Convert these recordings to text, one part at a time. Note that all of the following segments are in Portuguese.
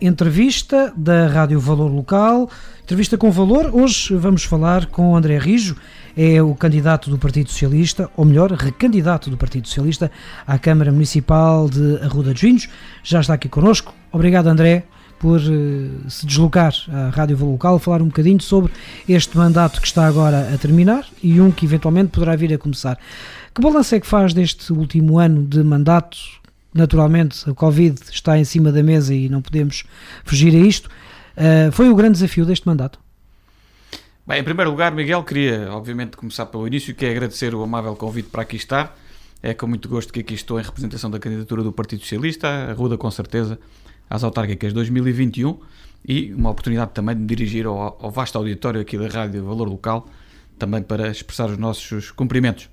Entrevista da Rádio Valor Local, entrevista com valor. Hoje vamos falar com André Rijo, é o candidato do Partido Socialista, ou melhor, recandidato do Partido Socialista à Câmara Municipal de Arruda dos Vinhos. Já está aqui connosco. Obrigado, André, por uh, se deslocar à Rádio Valor Local, falar um bocadinho sobre este mandato que está agora a terminar e um que eventualmente poderá vir a começar. Que balanço é que faz deste último ano de mandato? Naturalmente, a Covid está em cima da mesa e não podemos fugir a isto. Uh, foi o grande desafio deste mandato? Bem, em primeiro lugar, Miguel, queria obviamente começar pelo início, que é agradecer o amável convite para aqui estar. É com muito gosto que aqui estou em representação da candidatura do Partido Socialista, a Ruda com certeza, às autárquicas 2021 e uma oportunidade também de me dirigir ao, ao vasto auditório aqui da Rádio Valor Local, também para expressar os nossos cumprimentos.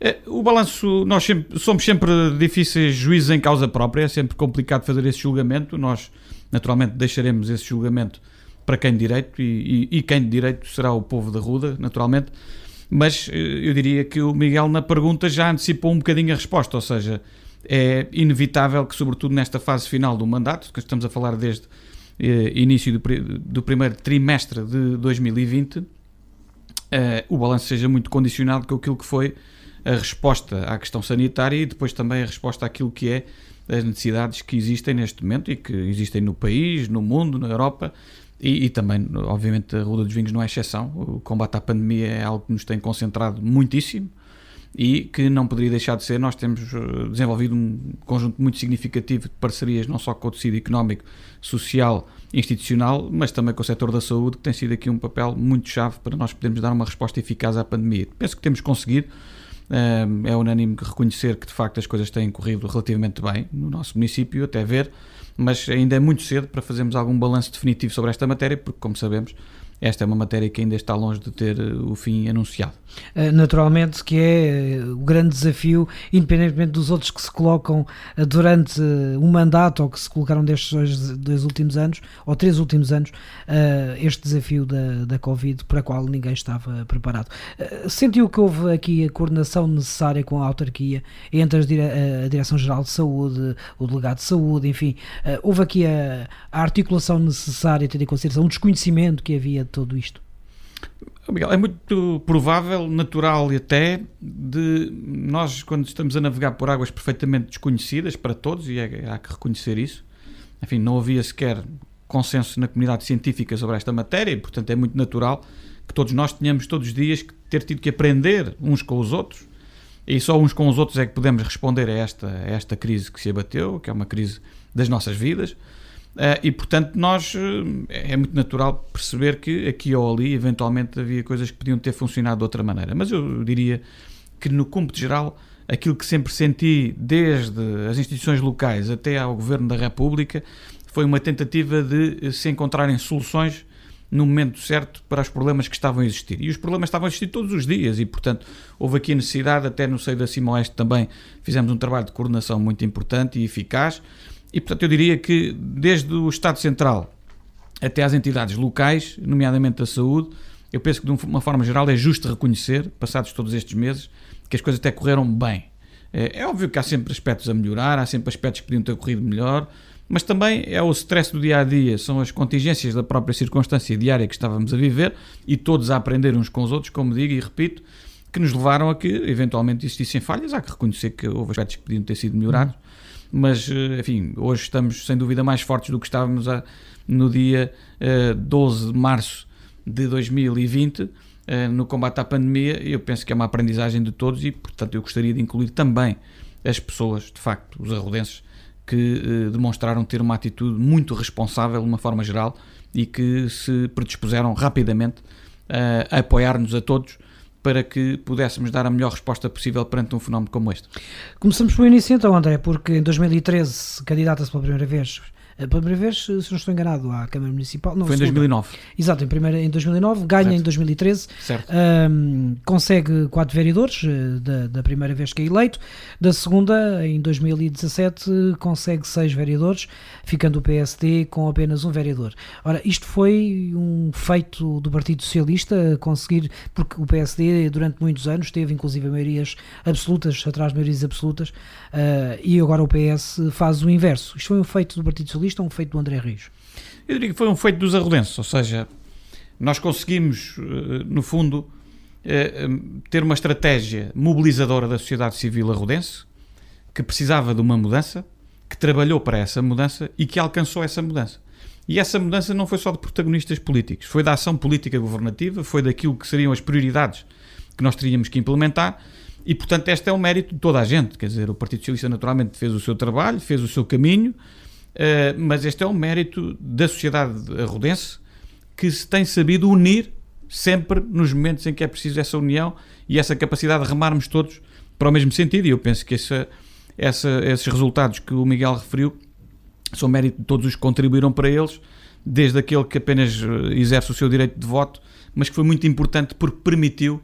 É, o balanço, nós sempre, somos sempre difíceis juízes em causa própria, é sempre complicado fazer esse julgamento. Nós, naturalmente, deixaremos esse julgamento para quem de direito e, e, e quem de direito será o povo da Ruda, naturalmente. Mas eh, eu diria que o Miguel, na pergunta, já antecipou um bocadinho a resposta, ou seja, é inevitável que, sobretudo nesta fase final do mandato, que estamos a falar desde eh, início do, do, primeiro trimestre de 2020, eh, o balanço seja muito condicionado com aquilo que foi a resposta à questão sanitária e depois também a resposta àquilo que é as necessidades que existem neste momento e que existem no país, no mundo, na Europa e, e, também, obviamente, a Ruda dos Vinhos não é exceção. O combate à pandemia é algo que nos tem concentrado muitíssimo e que não poderia deixar de ser. Nós temos eh, desenvolvido um conjunto muito significativo de parcerias, não só com o tecido económico, social, institucional, mas também com o setor da saúde, que tem sido aqui um papel muito chave para nós podermos dar uma resposta eficaz à pandemia. Penso que temos conseguido é unânime reconhecer que de facto as coisas têm corrido relativamente bem no nosso município, até ver, mas ainda é muito cedo para fazermos algum balanço definitivo sobre esta matéria, porque, como sabemos, esta é uma matéria que ainda está longe de ter eh, o fim anunciado. Eh, naturalmente que é eh, o grande desafio, independentemente dos outros que se colocam durante um mandato ou que se colocaram destes dois, últimos anos, ou três últimos anos, este desafio da, da Covid para o qual ninguém estava preparado. Sentiu que houve aqui a coordenação necessária com a autarquia entre a Direção-Geral de Saúde, o Delegado de Saúde, enfim, houve aqui a, a articulação necessária, tendo em consideração o desconhecimento que havia tudo isto? Miguel, é muito provável, natural e até, de nós, quando estamos a navegar por águas perfeitamente desconhecidas para todos, e é, há que reconhecer isso, enfim, não havia sequer consenso na comunidade científica sobre esta matéria, e portanto é muito natural que todos nós tenhamos todos os dias que ter tido que aprender uns com os outros, e só uns com os outros é que podemos responder a esta, a esta crise que se abateu, que é uma crise das nossas vidas. Uh, e portanto, nós eh, é muito natural perceber que aqui ou ali, eventualmente, havia coisas que podiam ter funcionado de outra maneira. Mas eu diria que, no cômputo geral, aquilo que sempre senti, desde as instituições locais até ao Governo da República, foi uma tentativa de se encontrarem soluções no momento certo para os problemas que estavam a existir. E os problemas estavam a existir todos os dias, e portanto houve aqui a necessidade, até no seio da Cima Oeste também fizemos um trabalho de coordenação muito importante e eficaz. E, portanto, eu diria que desde o Estado Central até às entidades locais, nomeadamente da saúde, eu penso que de uma forma geral é justo reconhecer, passados todos estes meses, que as coisas até correram bem. É, é óbvio que há sempre aspectos a melhorar, há sempre aspectos que podiam ter corrido melhor, mas também é o stress do dia a dia, são as contingências da própria circunstância diária que estávamos a viver e todos a aprender uns com os outros, como digo e repito, que nos levaram a que eventualmente existissem falhas. Há que reconhecer que houve aspectos que podiam ter sido melhorados mas eh, enfim, hoje estamos sem dúvida mais fortes do que estávamos a, no dia uh, eh, 12 de março de 2020 uh, eh, no combate à pandemia. Eu penso que é uma aprendizagem de todos e, portanto, eu gostaria de incluir também as pessoas, de facto, os arrodenses, que uh, demonstraram ter uma atitude muito responsável, de uma forma geral, e que se predispuseram rapidamente a apoiar-nos a todos para que pudéssemos dar a melhor resposta possível perante um fenómeno como este. Começamos pelo início então, André, porque em 2013 candidata-se pela primeira vez pela primeira vez, se não estou enganado, à Câmara Municipal. Não, Foi em 2009. Exato, em, primeira, em 2009, ganha certo. em 2013, certo. Um, consegue quatro vereadores eh, da, da primeira vez que é eleito, da segunda, em 2017, consegue seis vereadores, ficando o PSD com apenas um vereador. Ora, isto foi um feito do Partido Socialista conseguir, porque o PSD durante muitos anos teve inclusive maiorias absolutas, atrás de maiorias absolutas, uh, e agora o PS faz o inverso. Isto foi um feito do Partido Socialista Socialista ou um feito do André Rios? Eu diria que foi um feito dos arrodenses, ou seja, nós conseguimos, eh, no fundo, eh, ter uma estratégia mobilizadora da sociedade civil arrodense que precisava de uma mudança, que trabalhou para essa mudança e que alcançou essa mudança. E essa mudança não foi só de protagonistas políticos, foi da ação política governativa, foi daquilo que seriam as prioridades que nós teríamos que implementar. E, portanto, este é o mérito de toda a gente. Quer dizer, o Partido Socialista naturalmente fez o seu trabalho, fez o seu caminho, eh, mas este é o mérito da sociedade arrodense que se tem sabido unir sempre nos momentos em que é preciso essa união e essa capacidade de remarmos todos para o mesmo sentido. E eu penso que essa, essa, esses resultados que o Miguel referiu são mérito de todos os que contribuíram para eles, desde aquele que apenas eh, exerce o seu direito de voto, mas que foi muito importante porque permitiu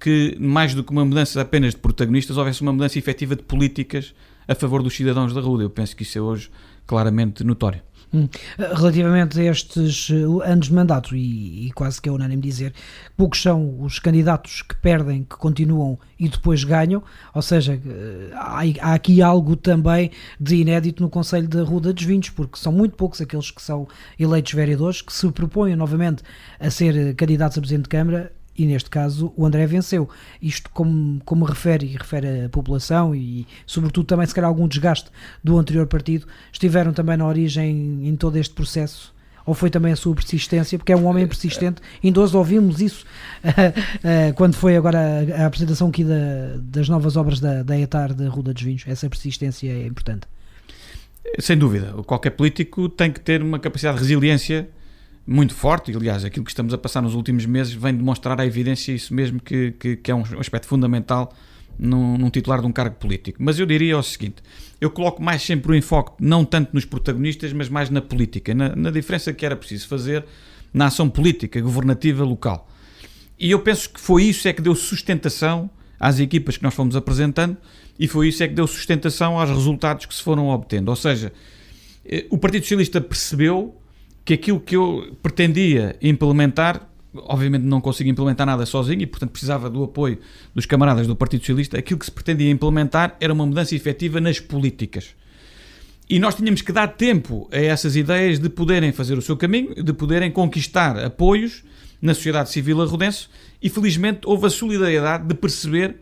que, mais do que uma mudança apenas de protagonistas, houvesse uma mudança efetiva de políticas a favor dos cidadãos da rua. Eu penso que isso é hoje claramente notório. Hum. Relativamente a estes uh, anos de mandato, e, e, quase que é unânime dizer, poucos são os candidatos que perdem, que continuam e depois ganham, ou seja, uh, há, há aqui algo também de inédito no Conselho da Rua dos Vinhos, porque são muito poucos aqueles que são eleitos vereadores que se propõem novamente a ser candidatos a Presidente de Câmara e neste caso o André venceu. Isto como, como refere e refere a população e sobretudo também se calhar algum desgaste do anterior partido, estiveram também na origem em todo este processo? Ou foi também a sua persistência? Porque é um homem persistente. Ainda hoje ouvimos isso quando foi agora a, a apresentação aqui da, das novas obras da, da ETAR da Ruda dos Vinhos. Essa persistência é importante. Sem dúvida. Qualquer político tem que ter uma capacidade de resiliência muito forte, e aliás, aquilo que estamos a passar nos últimos meses vem demonstrar a evidência isso mesmo que, que, que é um aspecto fundamental num, num, titular de um cargo político. Mas eu diria o seguinte: eu coloco mais sempre o enfoque não tanto nos protagonistas, mas mais na política, na, na diferença que era preciso fazer na ação política, governativa local. E eu penso que foi isso é que deu sustentação às equipas que nós fomos apresentando e foi isso é que deu sustentação aos resultados que se foram obtendo. Ou seja, eh, o Partido Socialista percebeu que aquilo que eu pretendia implementar, obviamente não consigo implementar nada sozinho e, portanto, precisava do apoio dos camaradas do Partido Socialista, aquilo que se pretendia implementar era uma mudança efetiva nas políticas. E nós tínhamos que dar tempo a essas ideias de poderem fazer o seu caminho, de poderem conquistar apoios na sociedade civil arrodense e, felizmente, houve a solidariedade de perceber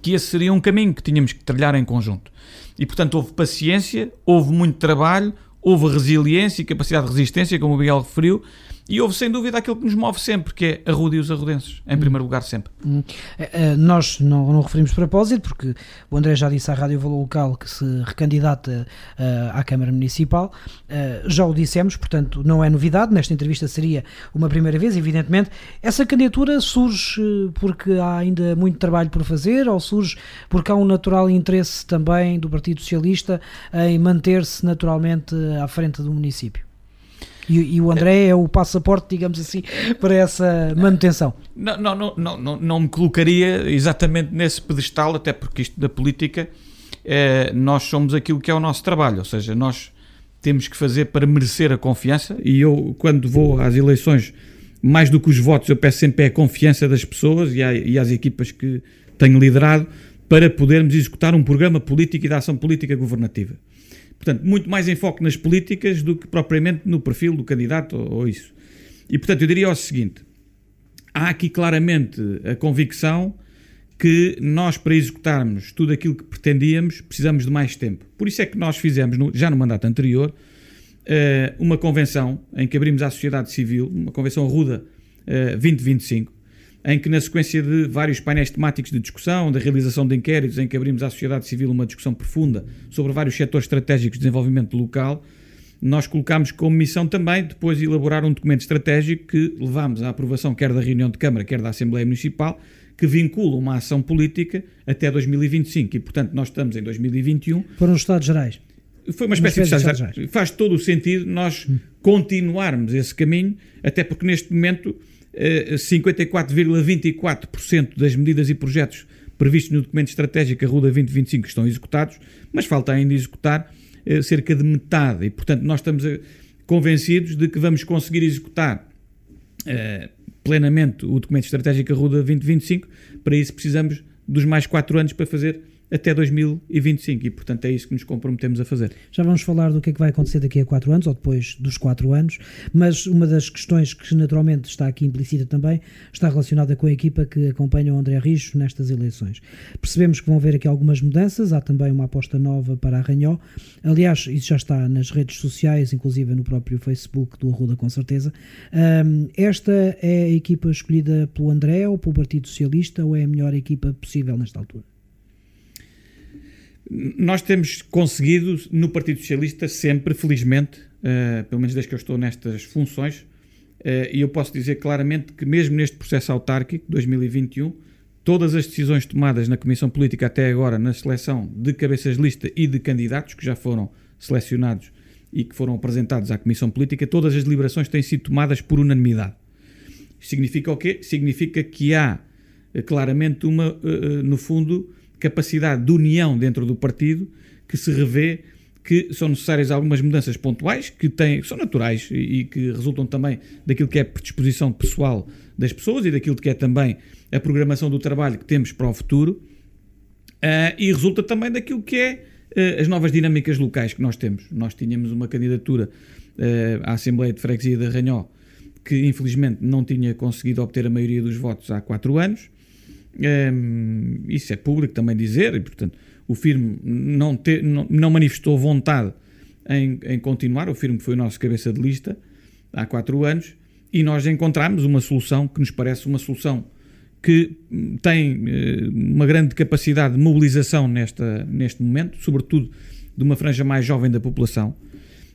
que esse seria um caminho que tínhamos que trilhar em conjunto. E, portanto, houve paciência, houve muito trabalho, houve resiliência e capacidade de resistência, como o Miguel referiu, e houve sem dúvida aquilo que nos move sempre, que é a Ruda e os arrudenses, em primeiro lugar sempre. Hum. Uh, nós não, não referimos propósito, porque o André já disse à Rádio Valor Local que se recandidata uh, à Câmara Municipal, uh, já o dissemos, portanto não é novidade, nesta entrevista seria uma primeira vez, evidentemente. Essa candidatura surge porque há ainda muito trabalho por fazer, ou surge porque há um natural interesse também do Partido Socialista em manter-se naturalmente à frente do município? E, e, o André é o passaporte, digamos assim, para essa manutenção. Não, não, não, não, não, não me colocaria exatamente nesse pedestal, até porque isto da política, é, nós somos aquilo que é o nosso trabalho, ou seja, nós temos que fazer para merecer a confiança. E eu, quando vou às eleições, mais do que os votos, eu peço sempre a confiança das pessoas e, à, e às equipas que tenho liderado para podermos executar um programa político e de ação política governativa. Portanto, muito mais enfoque nas políticas do que propriamente no perfil do candidato ou, ou isso. E, portanto, eu diria o seguinte: há aqui claramente a convicção que nós, para executarmos tudo aquilo que pretendíamos, precisamos de mais tempo. Por isso é que nós fizemos, já no mandato anterior, eh, uma convenção em que abrimos à sociedade civil, uma convenção ruda 2025, em que, na sequência de vários painéis temáticos de discussão, da realização de inquéritos, em que abrimos à sociedade civil uma discussão profunda sobre vários setores estratégicos de desenvolvimento local, nós colocámos como missão também depois elaborar um documento estratégico que levámos à aprovação quer da reunião de Câmara, quer da Assembleia Municipal, que vincula uma ação política até 2025. E, portanto, nós estamos em 2021. Foram os Estados Gerais. Foi uma espécie, uma espécie de Estados Gerais. Faz todo o sentido nós continuarmos esse caminho, até porque neste momento 54,24% eh, das medidas e projetos previstos no documento estratégico Arruda 2025 estão executados, mas falta ainda executar eh, cerca de metade. E, portanto, nós estamos eh, convencidos de que vamos conseguir executar plenamente o documento estratégico Arruda 2025. Para isso, precisamos dos mais quatro anos para fazer até 2025 e, portanto, é isso que nos comprometemos a fazer. Já vamos falar do que é que vai acontecer daqui a quatro anos ou depois dos quatro anos, mas uma das questões que naturalmente está aqui implícita também está relacionada com a equipa que acompanha o André Rijo nestas eleições. Percebemos que vão haver aqui algumas mudanças, há também uma aposta nova para a Ranhó. Aliás, isso já está nas redes sociais, inclusive no próprio Facebook do Arruda, com certeza. Um, esta é a equipa escolhida pelo André ou pelo Partido Socialista ou é a melhor equipa possível nesta altura? Nós temos conseguido no Partido Socialista sempre, felizmente, uh, pelo menos desde que eu estou nestas funções, uh, e eu posso dizer claramente que mesmo neste processo autárquico, 2021, todas as decisões tomadas na Comissão Política até agora na seleção de cabeças de lista e de candidatos que já foram selecionados e que foram apresentados à Comissão Política, todas as deliberações têm sido tomadas por unanimidade. Significa o quê? Significa que há uh, claramente uma, no fundo, capacidade de união dentro do partido que se revê que são necessárias algumas mudanças pontuais que, têm, que são naturais e, e que resultam também daquilo que é a predisposição pessoal das pessoas e daquilo que é também a programação do trabalho que temos para o futuro uh, e resulta também daquilo que é uh, as novas dinâmicas locais que nós temos. Nós tínhamos uma candidatura uh, à Assembleia de Freguesia de Ranhó que infelizmente não tinha conseguido obter a maioria dos votos há quatro anos um, isso é público também dizer, e portanto o firme não, te, não, não manifestou vontade em, em, continuar. O firme foi o nosso cabeça de lista há quatro anos e nós encontramos uma solução que nos parece uma solução que tem uh, uma grande capacidade de mobilização nesta, neste momento, sobretudo de uma franja mais jovem da população,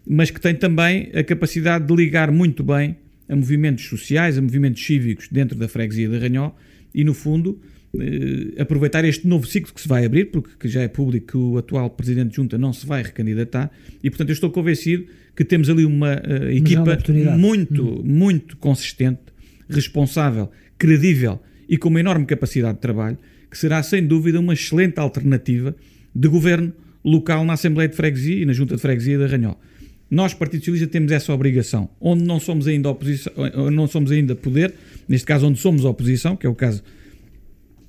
mas que tem também a capacidade de ligar muito bem a movimentos sociais, a movimentos cívicos dentro da freguesia de Ranhó e, no fundo, eh, aproveitar este novo ciclo que se vai abrir, porque já é público que o atual Presidente de Junta não se vai recandidatar, e, portanto, eu estou convencido que temos ali uma uh, equipa muito, hum. muito consistente, responsável, credível e com uma enorme capacidade de trabalho, que será, sem dúvida, uma excelente alternativa de governo local na Assembleia de Freguesia e na Junta de Freguesia da Ranhol. Nós, Partido Socialista, temos essa obrigação. Onde não somos ainda oposição, não somos ainda poder, neste caso onde somos oposição, que é o caso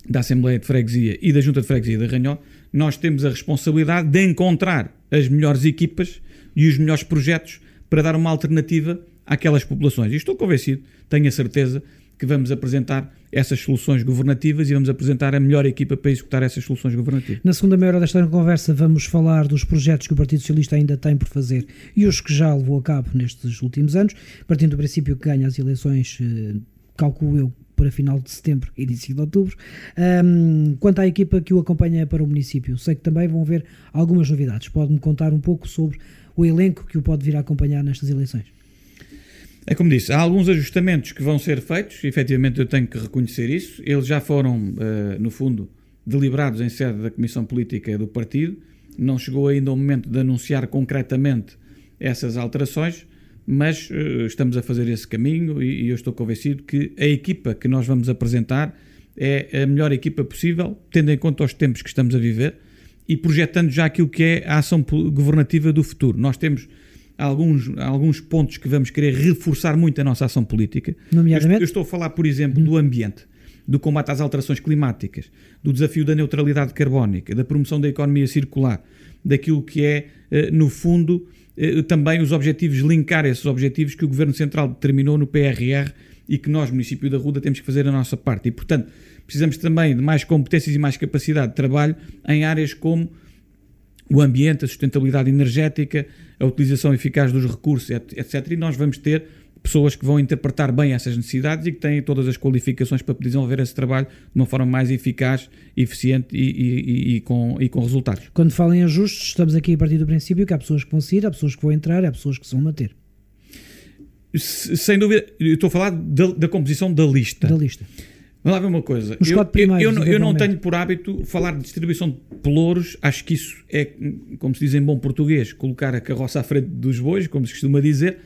da Assembleia de Freguesia e da Junta de Freguesia de Ranhó, nós temos a responsabilidade de encontrar as melhores equipas e os melhores projetos para dar uma alternativa àquelas populações. E estou convencido, tenho a certeza, que vamos apresentar essas soluções governativas e vamos apresentar a melhor equipa para executar essas soluções governativas. Na segunda meia hora desta conversa vamos falar dos projetos que o Partido Socialista ainda tem por fazer e os que já levou a cabo nestes últimos anos, partindo do princípio que ganha as eleições, eh, calculo eu, para final de setembro, início de outubro. Um, quanto à equipa que o acompanha para o município, sei que também vão haver algumas novidades. Pode-me contar um pouco sobre o elenco que o pode vir a acompanhar nestas eleições? É como disse, há alguns ajustamentos que vão ser feitos, efetivamente eu tenho que reconhecer isso. Eles já foram, uh, no fundo, deliberados em sede da Comissão Política do Partido. Não chegou ainda o momento de anunciar concretamente essas alterações, mas uh, estamos a fazer esse caminho e eu estou convencido que a equipa que nós vamos apresentar é a melhor equipa possível, tendo em conta os tempos que estamos a viver e projetando já aquilo que é a ação governativa do futuro. Nós temos alguns, alguns pontos que vamos querer reforçar muito a nossa ação política. Nomeadamente? Eu, estou a falar, por exemplo, do ambiente, do combate às alterações climáticas, do desafio da neutralidade carbónica, da promoção da economia circular, daquilo que é, eh, no fundo, eh, também os objetivos, linkar esses objetivos que o Governo Central determinou no PRR e que nós, município da Ruda, temos que fazer a nossa parte. E, portanto, precisamos também de mais competências e mais capacidade de trabalho em áreas como o ambiente, a sustentabilidade energética, a utilização eficaz dos recursos, etc. E nós vamos ter pessoas que vão interpretar bem essas necessidades e que têm todas as qualificações para desenvolver esse trabalho de uma forma mais eficaz, eficiente e, e, e, com, e com resultados. Quando falam em ajustes, estamos aqui a partir do princípio que há pessoas que vão sair, há pessoas que vão entrar, há pessoas que se vão manter. Sem dúvida, eu estou a falar da, da composição da lista. Da lista. Vamos lá ver uma coisa. Os eu, eu, eu, eu não tenho por hábito falar de distribuição de pelouros. Acho que isso é, como se diz em bom português, colocar a carroça à frente dos bois, como se costuma dizer.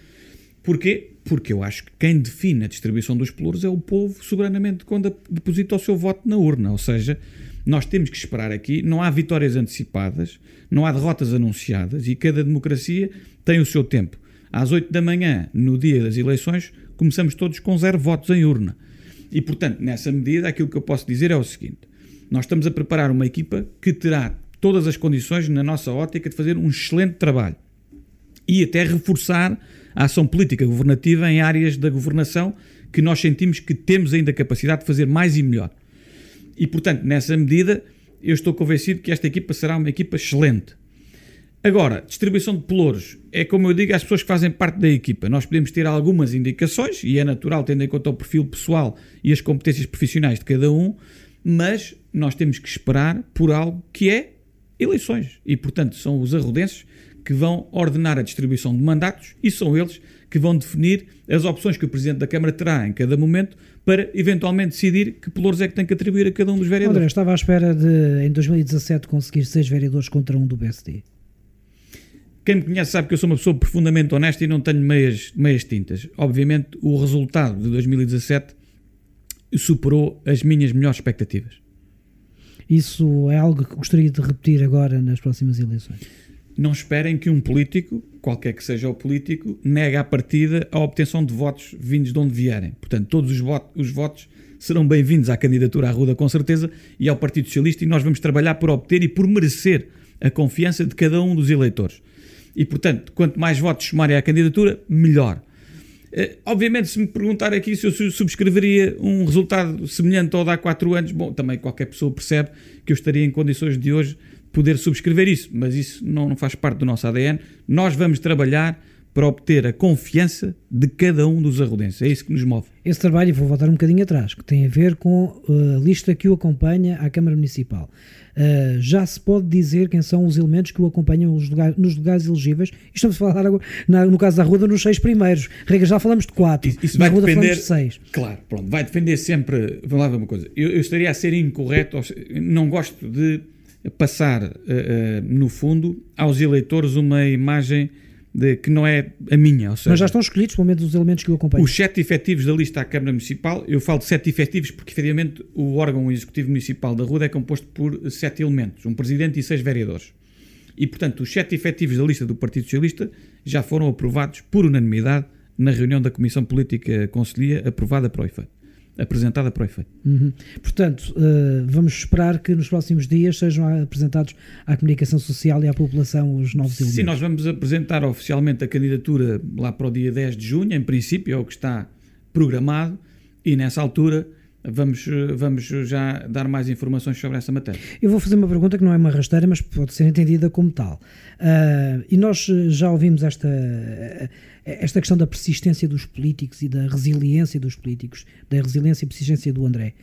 Porquê? Porque eu acho que quem define a distribuição dos pelouros é o povo, soberanamente, quando deposita o seu voto na urna. Ou seja, nós temos que esperar aqui. Não há vitórias antecipadas, não há derrotas anunciadas e cada democracia tem o seu tempo. Às 8 da manhã, no dia das eleições, começamos todos com zero votos em urna. E, portanto, nessa medida, aquilo que eu posso dizer é o seguinte: Nós estamos a preparar uma equipa que terá todas as condições, na nossa ótica, de fazer um excelente trabalho e até reforçar a ação política governativa em áreas da governação que nós sentimos que temos ainda capacidade de fazer mais e melhor. E, portanto, nessa medida, eu estou convencido que esta equipa será uma equipa excelente. Agora, distribuição de pelouros é como eu digo às pessoas que fazem parte da equipa. Nós podemos ter algumas indicações, e é natural, tendo em conta o perfil pessoal e as competências profissionais de cada um, mas nós temos que esperar por algo que é eleições. E, portanto, são os arrodenses que vão ordenar a distribuição de mandatos e são eles que vão definir as opções que o Presidente da Câmara terá em cada momento para eventualmente decidir que pelouros é que tem que atribuir a cada um dos vereadores. André, estava à espera de, em 2017, conseguir seis vereadores contra um do PSD. Quem me conhece sabe que eu sou uma pessoa profundamente honesta e não tenho meias, meias tintas. Obviamente, o resultado de 2017 superou as minhas melhores expectativas. Isso é algo que gostaria de repetir agora nas próximas eleições? Não esperem que um político, qualquer que seja o político, negue à partida a obtenção de votos vindos de onde vierem. Portanto, todos os votos, os votos serão bem-vindos à candidatura à Ruda, com certeza, e ao Partido Socialista, e nós vamos trabalhar por obter e por merecer a confiança de cada um dos eleitores. E, portanto, quanto mais votos somarem à candidatura, melhor. Uh, obviamente, se me perguntar aqui se eu subscreveria um resultado semelhante ao de há 4 anos, bom, também qualquer pessoa percebe que eu estaria em condições de hoje poder subscrever isso, mas isso não, não faz parte do nosso ADN. Nós vamos trabalhar para obter a confiança de cada um dos arrodenses. É isso que nos move. Esse trabalho, vou voltar um bocadinho atrás, que tem a ver com eh, a lista que o acompanha à Câmara Municipal. Uh, já se pode dizer quem são os elementos que o acompanham nos lugares, nos lugares elegíveis. Estamos a falar agora, na, no caso da Ruda, nos seis primeiros. Rega, já falamos de quatro. Isso, isso vai Ruda depender, de seis. Claro, pronto, vai depender sempre. Vamos lá ver uma coisa. Eu, eu estaria a ser incorreto, não gosto de passar, uh, uh, no fundo, aos eleitores uma imagem de, que não é a minha. Seja, Mas já estão escolhidos, pelo menos, os elementos que o acompanham. Os sete efetivos da lista à Câmara Municipal, eu falo de sete efetivos porque, efetivamente, o órgão executivo municipal da Ruda é composto por sete elementos, um presidente e seis vereadores. E, portanto, os sete efetivos da lista do Partido Socialista já foram aprovados por unanimidade na reunião da Comissão Política Conselhia, aprovada para o efeito apresentada para o efeito. Uhum. Portanto, uh, vamos esperar que nos próximos dias sejam apresentados à comunicação social e à população os novos elementos. Sim, nós vamos apresentar oficialmente a candidatura lá para o dia 10 de junho, em princípio é o que está programado, e nessa altura vamos, vamos já dar mais informações sobre essa matéria. Eu vou fazer uma pergunta que não é uma rasteira, mas pode ser entendida como tal. Uh, e nós já ouvimos esta, esta questão da persistência dos políticos e da resiliência dos políticos, da resiliência e persistência do André,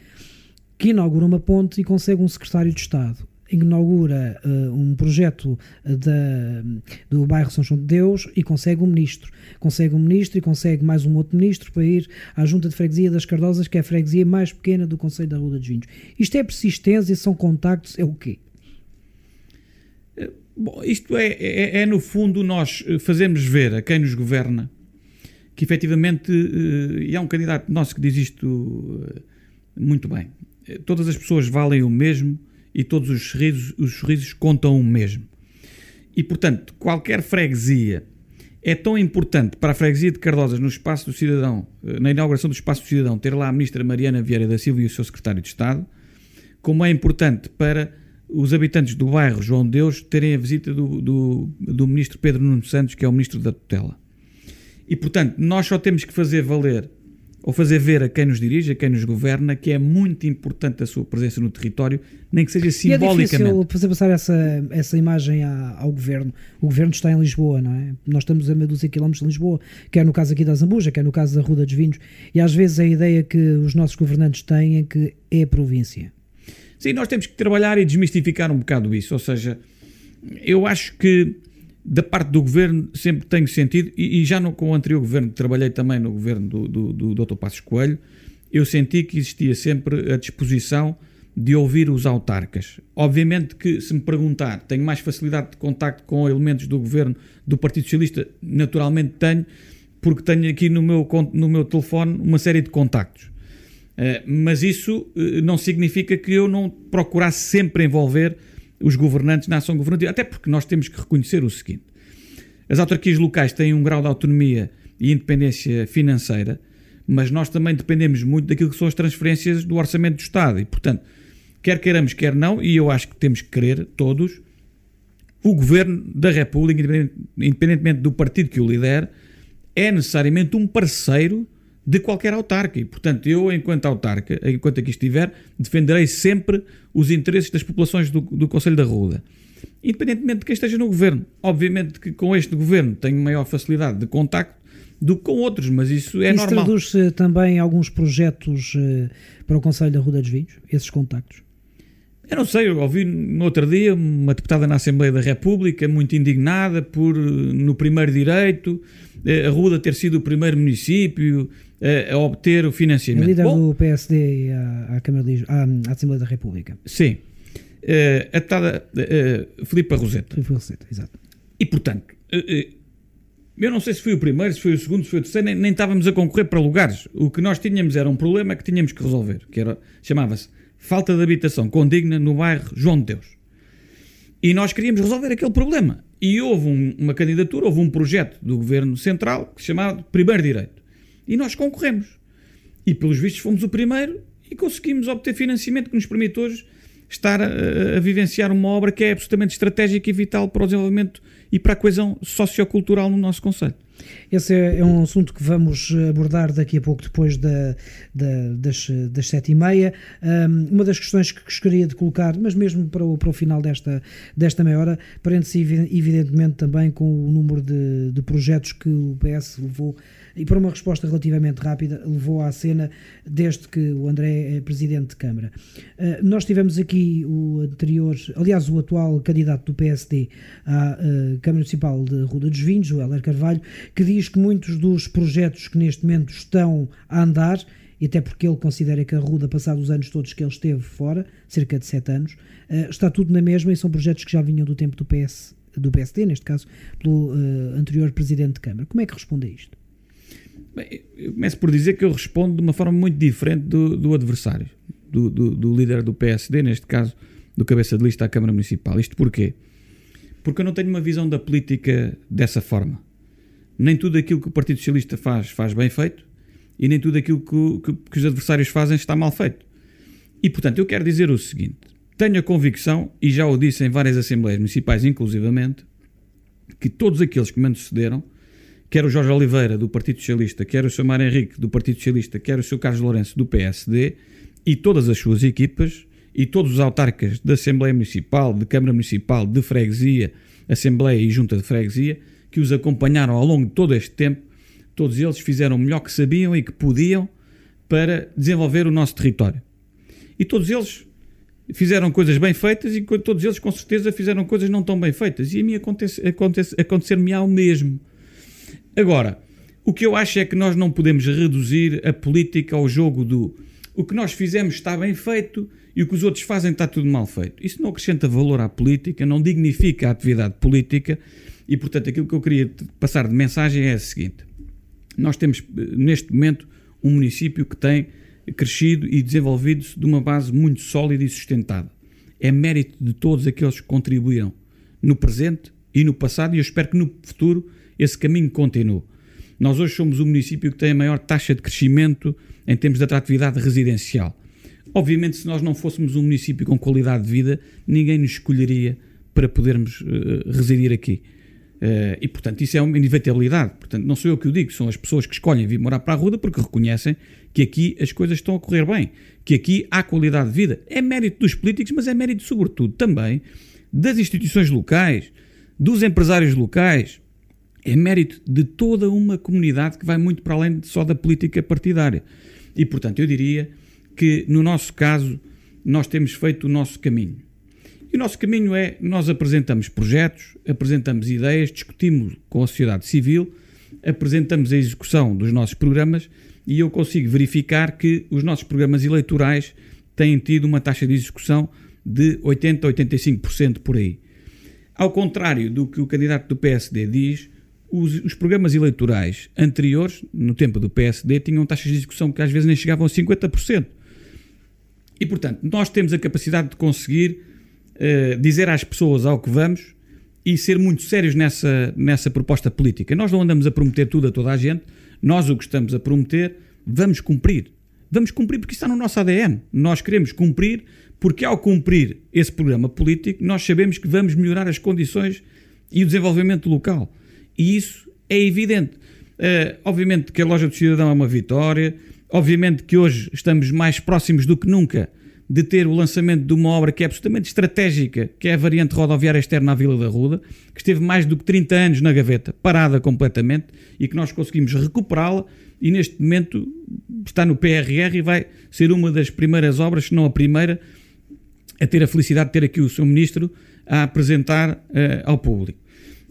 que inaugura uma ponte e consegue um secretário de Estado inaugura uh, um projeto da, do bairro São João de Deus e consegue um ministro. Consegue um ministro e consegue mais um outro ministro para ir à Junta de Freguesia das Cardosas, que é a freguesia mais pequena do Conselho da Rua dos Vinhos. Isto é persistência, são contactos, é o quê? Eh, bom, isto é, é, é, no fundo nós eh, fazemos ver a quem nos governa que efetivamente, e há um candidato nosso que diz isto muito bem, todas as pessoas valem o mesmo e todos os sorrisos, os sorrisos contam o mesmo. E, portanto, qualquer freguesia é tão importante para a freguesia de Cardosas no Espaço do Cidadão, eh, na inauguração do Espaço do Cidadão, ter lá a ministra Mariana Vieira da Silva e o seu secretário de Estado, como é importante para os habitantes do bairro João de Deus terem a visita do, do, do ministro Pedro Nuno Santos, que é o ministro da tutela. E, portanto, nós só temos que fazer valer ou fazer ver a quem nos dirige, a quem nos governa, que é muito importante a sua presença no território, nem que seja simbolicamente. E é difícil fazer passar essa, essa imagem ao governo. O governo está em Lisboa, não é? Nós estamos a meia dúzia de quilómetros de Lisboa, quer no caso aqui da Zambuja, quer no caso da Ruda dos Vinhos, e às vezes a ideia que os nossos governantes têm é que é a província. Sim, nós temos que trabalhar e desmistificar um bocado isso, ou seja, eu acho que da parte do governo sempre tenho sentido, e, e já no, com o anterior governo, trabalhei também no governo do, do, do Dr. Passos Coelho, eu senti que existia sempre a disposição de ouvir os autarcas. Obviamente que, se me perguntar, tenho mais facilidade de contacto com elementos do governo do Partido Socialista? Naturalmente tenho, porque tenho aqui no meu, no meu telefone uma série de contactos. Uh, mas isso uh, não significa que eu não procurasse sempre envolver os governantes na ação governativa. Até porque nós temos que reconhecer o seguinte: as autarquias locais têm um grau de autonomia e independência financeira, mas nós também dependemos muito daquilo que são as transferências do orçamento do Estado. E, portanto, quer queiramos, quer não, e eu acho que temos que querer todos, o governo da República, independentemente do partido que o lidera, é necessariamente um parceiro de qualquer autarca. E, portanto, eu, enquanto autarca, enquanto aqui estiver, defenderei sempre os interesses das populações do, do Conselho da Ruda. Independentemente de quem esteja no governo. Obviamente que com este governo tenho maior facilidade de contacto do que com outros, mas isso é isso normal. Isso traduz também alguns projetos uh, para o Conselho da Ruda dos Vinhos, esses contactos? Eu não sei, eu ouvi no outro dia uma deputada na Assembleia da República muito indignada por, no primeiro direito, eh, a Ruda ter sido o primeiro município a, a obter o financiamento. É líder Bom, do PSD à, à, Câmara de, à, à Assembleia da República. Sim. Uh, a deputada uh, Filipe Roseta. Filipe Roseta, exato. E, portanto, uh, eu não sei se foi o primeiro, se foi o segundo, se foi o terceiro, nem, nem estávamos a concorrer para lugares. O que nós tínhamos era um problema que tínhamos que resolver, que era chamava-se falta de habitação condigna no bairro João de Deus. E nós queríamos resolver aquele problema. E houve um, uma candidatura, houve um projeto do Governo Central que se chamava Primeiro Direito. E nós concorremos. E pelos vistos fomos o primeiro e conseguimos obter financiamento que nos permite hoje estar a, a, vivenciar uma obra que é absolutamente estratégica e vital para o desenvolvimento e para a coesão sociocultural no nosso Conselho. Esse é, é, um assunto que vamos abordar daqui a pouco, depois da, da, das, das sete e meia. Um, uma das questões que gostaria de colocar, mas mesmo para o, para o final desta, desta meia hora, prende-se evidentemente também com o número de, de projetos que o PS levou e para uma resposta relativamente rápida, levou à cena desde que o André é presidente de Câmara. Uh, nós tivemos aqui o anterior, aliás, o atual candidato do PSD à uh, Câmara Municipal de Ruda dos Vinhos, o Heller Carvalho, que diz que muitos dos projetos que neste momento estão a andar e até porque ele considera que a Ruda, passados os anos todos que ele esteve fora, cerca de sete anos, uh, está tudo na mesma e são projetos que já vinham do tempo do PS, do PSD, neste caso, pelo uh, anterior Presidente de Câmara. Como é que responde a isto? Bem, eu começo por dizer que eu respondo de uma forma muito diferente do, do adversário, do, do, do, líder do PSD, neste caso, do cabeça de lista à Câmara Municipal. Isto porquê? Porque eu não tenho uma visão da política dessa forma. Nem tudo aquilo que o Partido Socialista faz, faz bem feito, e nem tudo aquilo que, que, que os adversários fazem está mal feito. E, portanto, eu quero dizer o seguinte: tenho a convicção, e já o disse em várias Assembleias Municipais, inclusivamente, que todos aqueles que me antecederam quer o Jorge Oliveira, do Partido Socialista, quer o Sr. Mário Henrique, do Partido Socialista, quer o Sr. Carlos Lourenço, do PSD, e todas as suas equipas, e todos os autarcas da Assembleia Municipal, de Câmara Municipal, de Freguesia, Assembleia e Junta de Freguesia, que os acompanharam ao longo de todo este tempo, todos eles fizeram o melhor que sabiam e que podiam para desenvolver o nosso território. E todos eles fizeram coisas bem feitas e todos eles, com certeza, fizeram coisas não tão bem feitas. E a mim acontece, acontece, acontecer-me-á o mesmo. Agora, o que eu acho é que nós não podemos reduzir a política ao jogo do o que nós fizemos está bem feito e o que os outros fazem está tudo mal feito. Isso não acrescenta valor à política, não dignifica a atividade política e, portanto, aquilo que eu queria passar de mensagem é a seguinte: nós temos, neste momento, um município que tem crescido e desenvolvido-se de uma base muito sólida e sustentada. É mérito de todos aqueles que contribuíram no presente e no passado, e eu espero que no futuro esse caminho continua. Nós hoje somos o município que tem a maior taxa de crescimento em termos de atratividade residencial. Obviamente, se nós não fôssemos um município com qualidade de vida, ninguém nos escolheria para podermos uh, residir aqui. Uh, e, portanto, isso é uma inevitabilidade. Portanto, não sou eu que o digo, são as pessoas que escolhem vir morar para a Ruda porque reconhecem que aqui as coisas estão a correr bem, que aqui há qualidade de vida. É mérito dos políticos, mas é mérito, sobretudo, também das instituições locais, dos empresários locais, é mérito de toda uma comunidade que vai muito para além só da política partidária. E, portanto, eu diria que, no nosso caso, nós temos feito o nosso caminho. E o nosso caminho é: nós apresentamos projetos, apresentamos ideias, discutimos com a sociedade civil, apresentamos a execução dos nossos programas e eu consigo verificar que os nossos programas eleitorais têm tido uma taxa de execução de 80% a 85% por aí. Ao contrário do que o candidato do PSD diz, os, os, programas eleitorais anteriores, no tempo do PSD, tinham taxas de execução que às vezes nem chegavam a 50%. E, portanto, nós temos a capacidade de conseguir uh, dizer às pessoas ao que vamos e ser muito sérios nessa, nessa proposta política. Nós não andamos a prometer tudo a toda a gente, nós o que estamos a prometer, vamos cumprir. vamos cumprir porque isso está no nosso ADN. Nós queremos cumprir porque, ao cumprir esse programa político, nós sabemos que vamos melhorar as condições e o desenvolvimento local. E isso é evidente. Uh, obviamente que a loja do cidadão é uma vitória, obviamente que hoje estamos mais próximos do que nunca de ter o lançamento de uma obra que é absolutamente estratégica, que é a variante rodoviária externa à Vila da Ruda, que esteve mais do que 30 anos na gaveta, parada completamente, e que nós conseguimos recuperá-la e neste momento está no PRR e vai ser uma das primeiras obras, se não a primeira, a ter a felicidade de ter aqui o seu ministro a apresentar uh, ao público.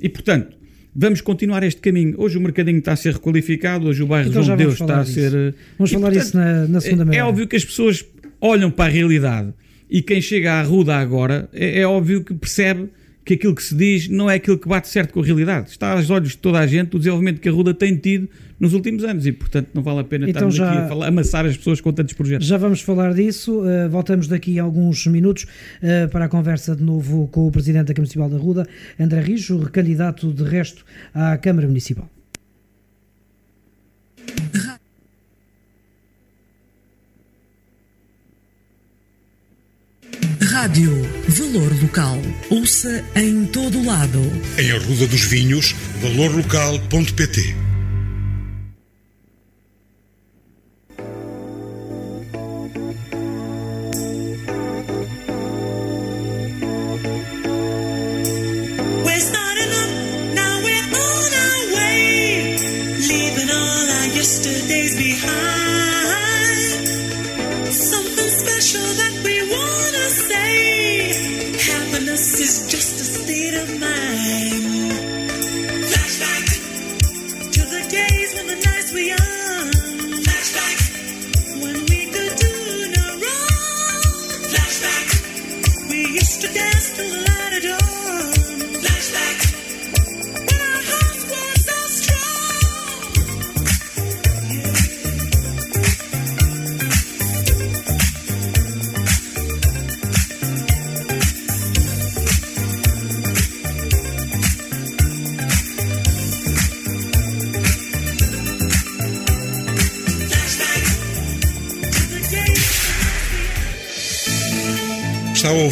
E portanto, vamos continuar este caminho. Hoje o mercadinho está a ser requalificado, hoje o bairro então, João de Deus está a ser. Eh, vamos e, falar portanto, isso na, na segunda é, é óbvio que as pessoas olham para a realidade e quem chega à Ruda agora é, é, óbvio que percebe que aquilo que se diz não é aquilo que bate certo com a realidade. Está aos olhos de toda a gente o desenvolvimento que a Ruda tem tido nos últimos anos e, portanto, não vale a pena então estarmos já, aqui a falar, amassar as pessoas com tantos projetos. Já vamos falar disso. Uh, voltamos daqui a alguns minutos uh, para a conversa de novo com o Presidente da Câmara Municipal da Ruda, André Rijo, recandidato de resto à Câmara Municipal. Local. Ouça em todo lado. Em Arruda dos Vinhos, valorlocal.pt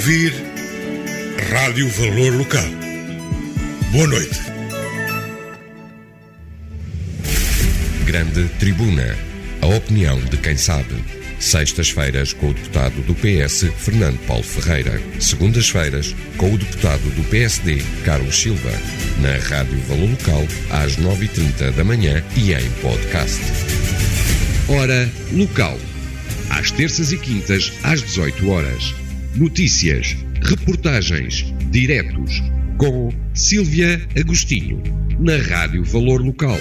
ouvir Rádio Valor Local. Boa noite. Grande Tribuna. A opinião de quem sabe. Sextas-feiras com o deputado do PS, Fernando Paulo Ferreira. Segundas-feiras com o deputado do PSD, Carlos Silva. Na Rádio Valor Local, às 9h30 da manhã e em podcast. Hora Local. Às terças e quintas, às 18 horas Notícias, reportagens, diretos com Silvia Agostinho, na Rádio Valor Local.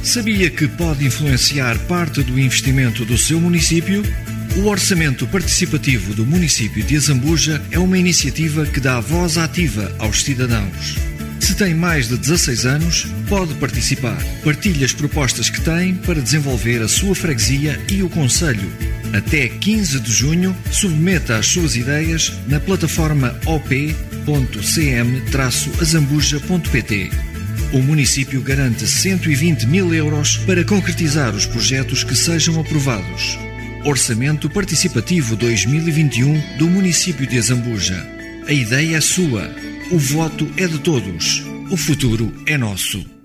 Sabia que pode influenciar parte do investimento do seu município? O Orçamento Participativo do município de Azambuja é uma iniciativa que dá voz ativa aos cidadãos. Se tem mais de 16 anos, pode participar. Partilhe as propostas que tem para desenvolver a sua freguesia e o Conselho até 15 de junho, submeta as suas ideias na plataforma op.cm-azambuja.pt. O município garante 120 mil euros para concretizar os projetos que sejam aprovados. Orçamento Participativo 2021 do município de Azambuja. A ideia é sua. O voto é de todos. O futuro é nosso.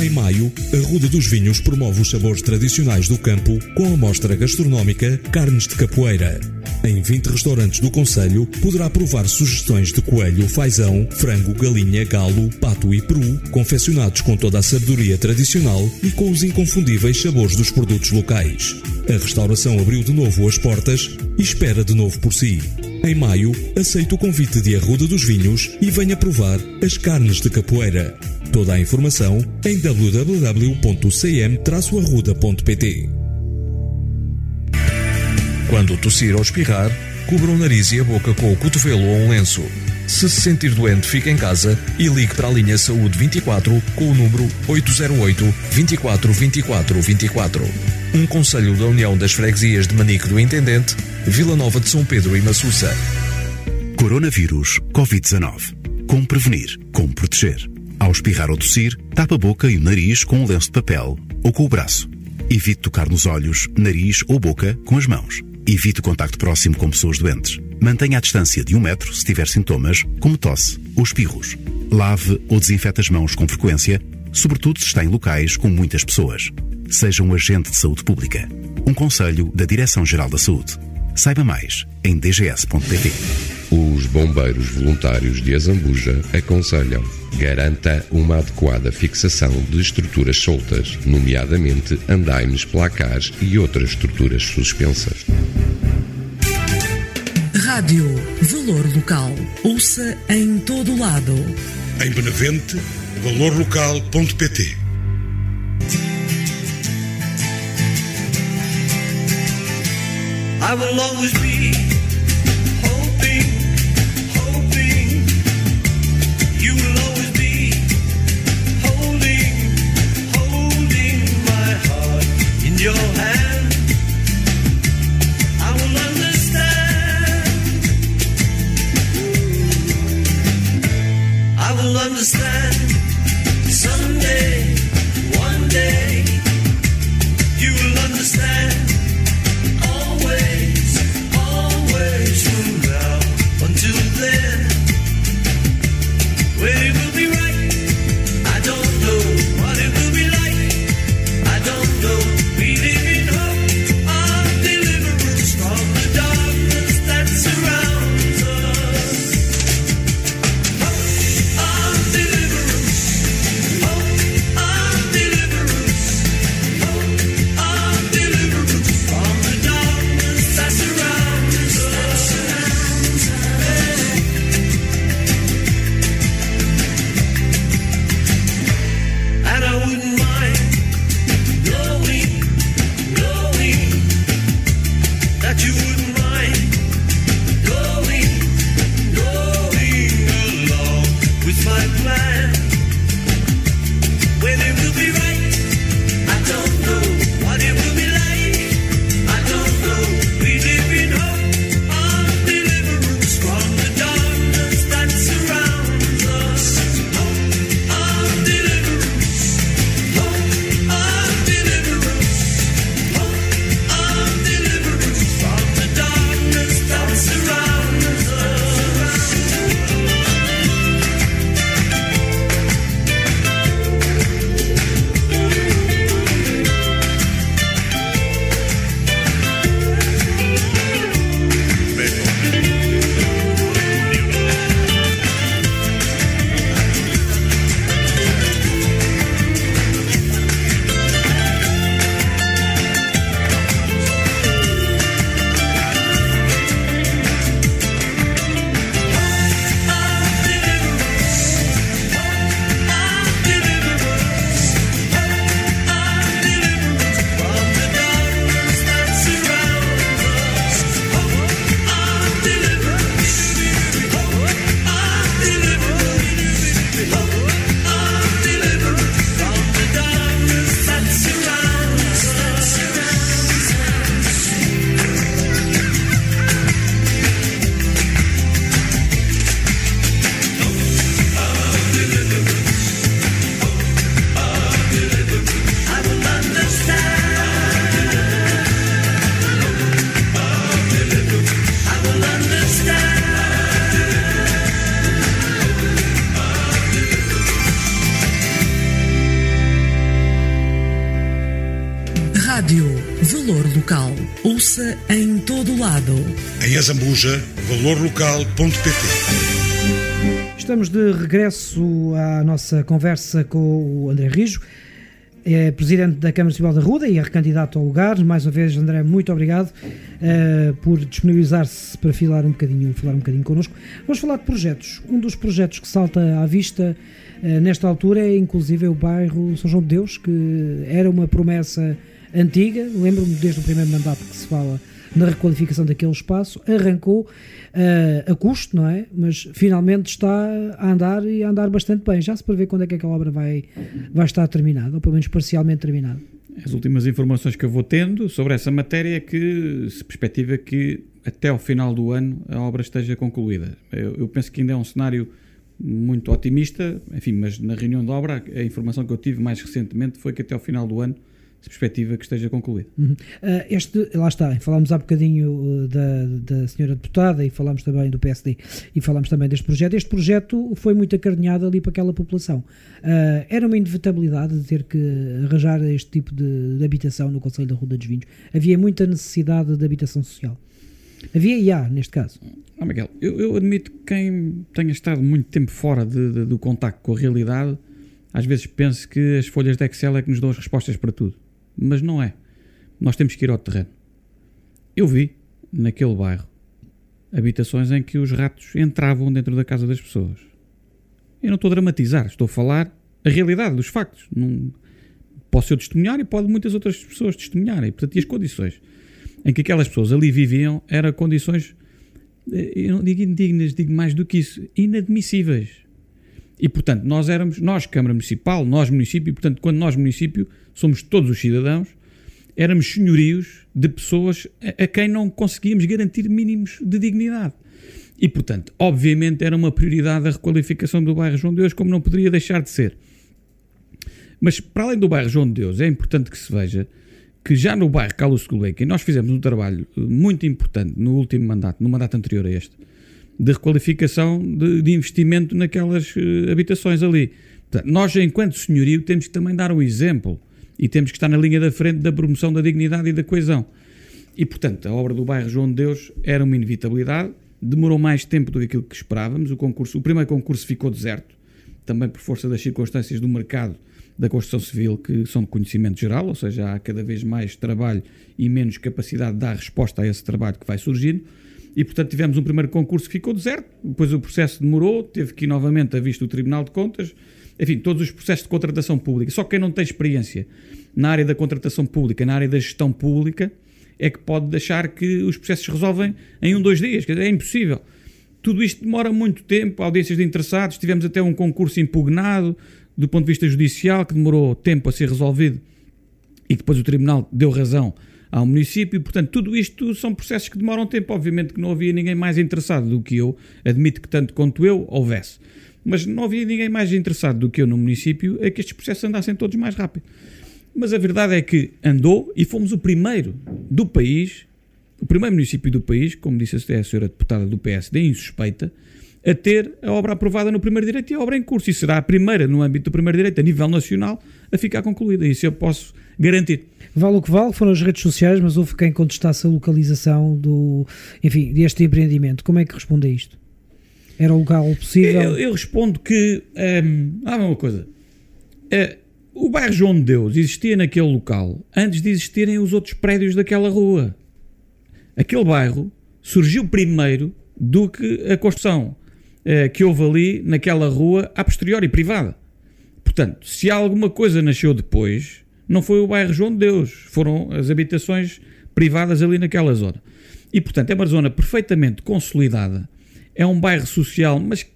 Em maio, a Ruda dos Vinhos promove os sabores tradicionais do campo com a mostra gastronómica Carnes de Capoeira. Em 20 restaurantes do Conselho, poderá provar sugestões de coelho, fazão, frango, galinha, galo, pato e peru, confeccionados com toda a sabedoria tradicional e com os inconfundíveis sabores dos produtos locais. A restauração abriu de novo as portas e espera de novo por si. Em maio, aceite o convite de Arruda dos Vinhos e venha provar as carnes de capoeira. Toda a informação em www.cm-arruda.pt. Quando tossir ou espirrar, cubra o nariz e a boca com o cotovelo ou um lenço. Se se sentir doente, fique em casa e ligue para a linha Saúde 24 com o número 808 24 24 24. Um conselho da União das Freguesias de Manique do Intendente, Vila Nova de São Pedro e Massuça. Coronavírus Covid-19. Como prevenir? Como proteger? Ao espirrar ou tossir, tapa a boca e o nariz com um lenço de papel ou com o braço. Evite tocar nos olhos, nariz ou boca com as mãos. Evite o contacto próximo com pessoas doentes. Mantenha a distância de um metro se tiver sintomas, como tosse ou espirros. Lave ou desinfete as mãos com frequência, sobretudo se está em locais com muitas pessoas. Seja um agente de saúde pública. Um conselho da Direção-Geral da Saúde. Saiba mais em dgs.pt. Os bombeiros voluntários de Azambuja aconselham garanta uma adequada fixação de estruturas soltas, nomeadamente andaimes, placares e outras estruturas suspensas. Rádio Valor Local. Ouça em todo lado. Em Benavente, valorlocal.pt I will always be understand. Em Azambuja, valorlocal.pt Estamos de regresso à nossa conversa com o André Rijo, é presidente da Câmara Municipal da Ruda e é recandidato ao lugar. Mais uma vez, André, muito obrigado eh, por disponibilizar-se para falar um bocadinho, falar um bocadinho connosco. Vamos falar de projetos. Um dos projetos que salta à vista eh, nesta altura é inclusive o bairro São João de Deus, que era uma promessa antiga. Lembro-me desde o primeiro mandato que se fala na requalificação daquele espaço, arrancou uh, a custo, não é? Mas finalmente está a andar e a andar bastante bem. Já se prevê quando é que aquela obra vai, vai estar terminada, ou pelo menos parcialmente terminada. As últimas informações que eu vou tendo sobre essa matéria é que se perspectiva que até ao final do ano a obra esteja concluída. Eu, eu penso que ainda é um cenário muito otimista, enfim, mas na reunião de obra a informação que eu tive mais recentemente foi que até ao final do ano se perspectiva que esteja concluído. Uhum. Uh, este, lá está, falámos há bocadinho uh, da, da senhora deputada e falámos também do PSD e falámos também deste projeto. Este projeto foi muito acarinhado ali para aquela população. Uh, era uma inevitabilidade de ter que arranjar este tipo de, de habitação no Conselho da Rua dos Vinhos. Havia muita necessidade de habitação social. Havia e há, neste caso. Ah, Miguel, eu, eu admito que quem tenha estado muito tempo fora de, de, do contacto com a realidade, às vezes pensa que as folhas de Excel é que nos dão as respostas para tudo. Mas não é. Nós temos que ir ao terreno. Eu vi, naquele bairro, habitações em que os ratos entravam dentro da casa das pessoas. Eu não estou a dramatizar, estou a falar a realidade dos factos. Não, posso eu testemunhar e pode muitas outras pessoas testemunharem. Portanto, e as condições em que aquelas pessoas ali viviam eram condições, eh, eu não digo indignas, digo mais do que isso, inadmissíveis. E, portanto, nós éramos, nós, Câmara Municipal, nós, município, e, portanto, quando nós, município, somos todos os cidadãos, éramos senhorios de pessoas a, a quem não conseguíamos garantir mínimos de dignidade. E, portanto, obviamente era uma prioridade a requalificação do bairro João de Deus, como não poderia deixar de ser. Mas, para além do bairro João de Deus, é importante que se veja que já no bairro Carlos Gulbenkian nós fizemos um trabalho muito importante no último mandato, no mandato anterior a este, de requalificação de, de investimento naquelas uh, habitações ali. Portanto, nós, enquanto senhorio, temos que também dar um exemplo e temos que estar na linha da frente da promoção da dignidade e da coesão. E, portanto, a obra do bairro João de Deus era uma inevitabilidade, demorou mais tempo do que aquilo que esperávamos. O, concurso, o primeiro concurso ficou deserto, também por força das circunstâncias do mercado da construção civil que são de conhecimento geral, ou seja, há cada vez mais trabalho e menos capacidade de dar resposta a esse trabalho que vai surgindo. E, portanto, tivemos um primeiro concurso que ficou deserto, depois o processo demorou, teve que ir novamente a vista do Tribunal de Contas, enfim, todos os processos de contratação pública. Só quem não tem experiência na área da contratação pública, na área da gestão pública, é que pode deixar que os processos se resolvem em um, dois dias. Quer dizer, é impossível. Tudo isto demora muito tempo, audiências de interessados, tivemos até um concurso impugnado do ponto de vista judicial, que demorou tempo a ser resolvido e depois o Tribunal deu razão ao município. Portanto, tudo isto são processos que demoram tempo. Obviamente que não havia ninguém mais interessado do que eu, admito que tanto quanto eu houvesse. Mas não havia ninguém mais interessado do que eu no município a que estes processos andassem todos mais rápido. Mas a verdade é que andou e fomos o primeiro do país, o primeiro município do país, como disse a senhora deputada do PSD, insuspeita, a ter a obra aprovada no primeiro direito e a obra em curso. E será a primeira no âmbito do primeiro direito, a nível nacional, a ficar concluída. Isso eu posso garantir. Vale o que vale, foram as redes sociais, mas houve quem contestasse a localização do, enfim, deste empreendimento. Como é que responde a isto? Era o local possível? Eu, eu respondo que hum, há uma coisa. É, o bairro João de Deus existia naquele local antes de existirem os outros prédios daquela rua. Aquele bairro surgiu primeiro do que a construção eh, que houve ali naquela rua a posteriori privada. Portanto, se alguma coisa nasceu depois, não foi o bairro João de Deus, foram as habitações privadas ali naquela zona. E, portanto, é uma zona perfeitamente consolidada. É um bairro social, mas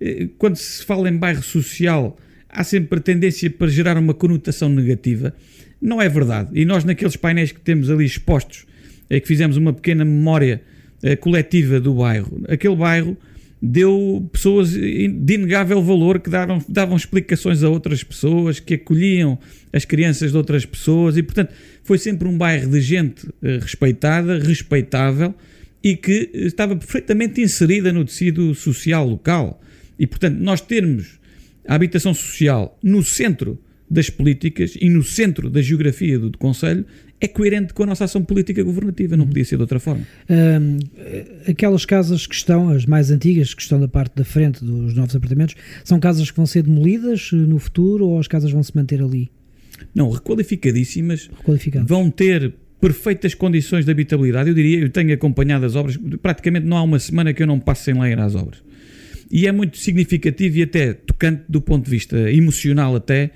eh, quando se fala em bairro social, há sempre a tendência para gerar uma conotação negativa. Não é verdade. E nós, naqueles painéis que temos ali expostos, é que fizemos uma pequena memória eh, coletiva do bairro. Aquele bairro deu pessoas de inegável valor que davam, davam explicações a outras pessoas, que acolhiam as crianças de outras pessoas e, portanto, foi sempre um bairro de gente eh, respeitada, respeitável e que estava perfeitamente inserida no tecido social local. E, portanto, nós termos a habitação social no centro das políticas e no centro da geografia do, do Conselho é coerente com a nossa ação política governativa, não podia ser de outra forma. Hum, aquelas casas que estão, as mais antigas, que estão da parte da frente dos novos apartamentos, são casas que vão ser demolidas eh, no futuro ou as casas vão se manter ali? Não, requalificadíssimas, vão ter perfeitas condições de habitabilidade. Eu diria, eu tenho acompanhado as obras, praticamente não há uma semana que eu não passe sem ler as obras. E é muito significativo e até tocante do ponto de vista emocional até,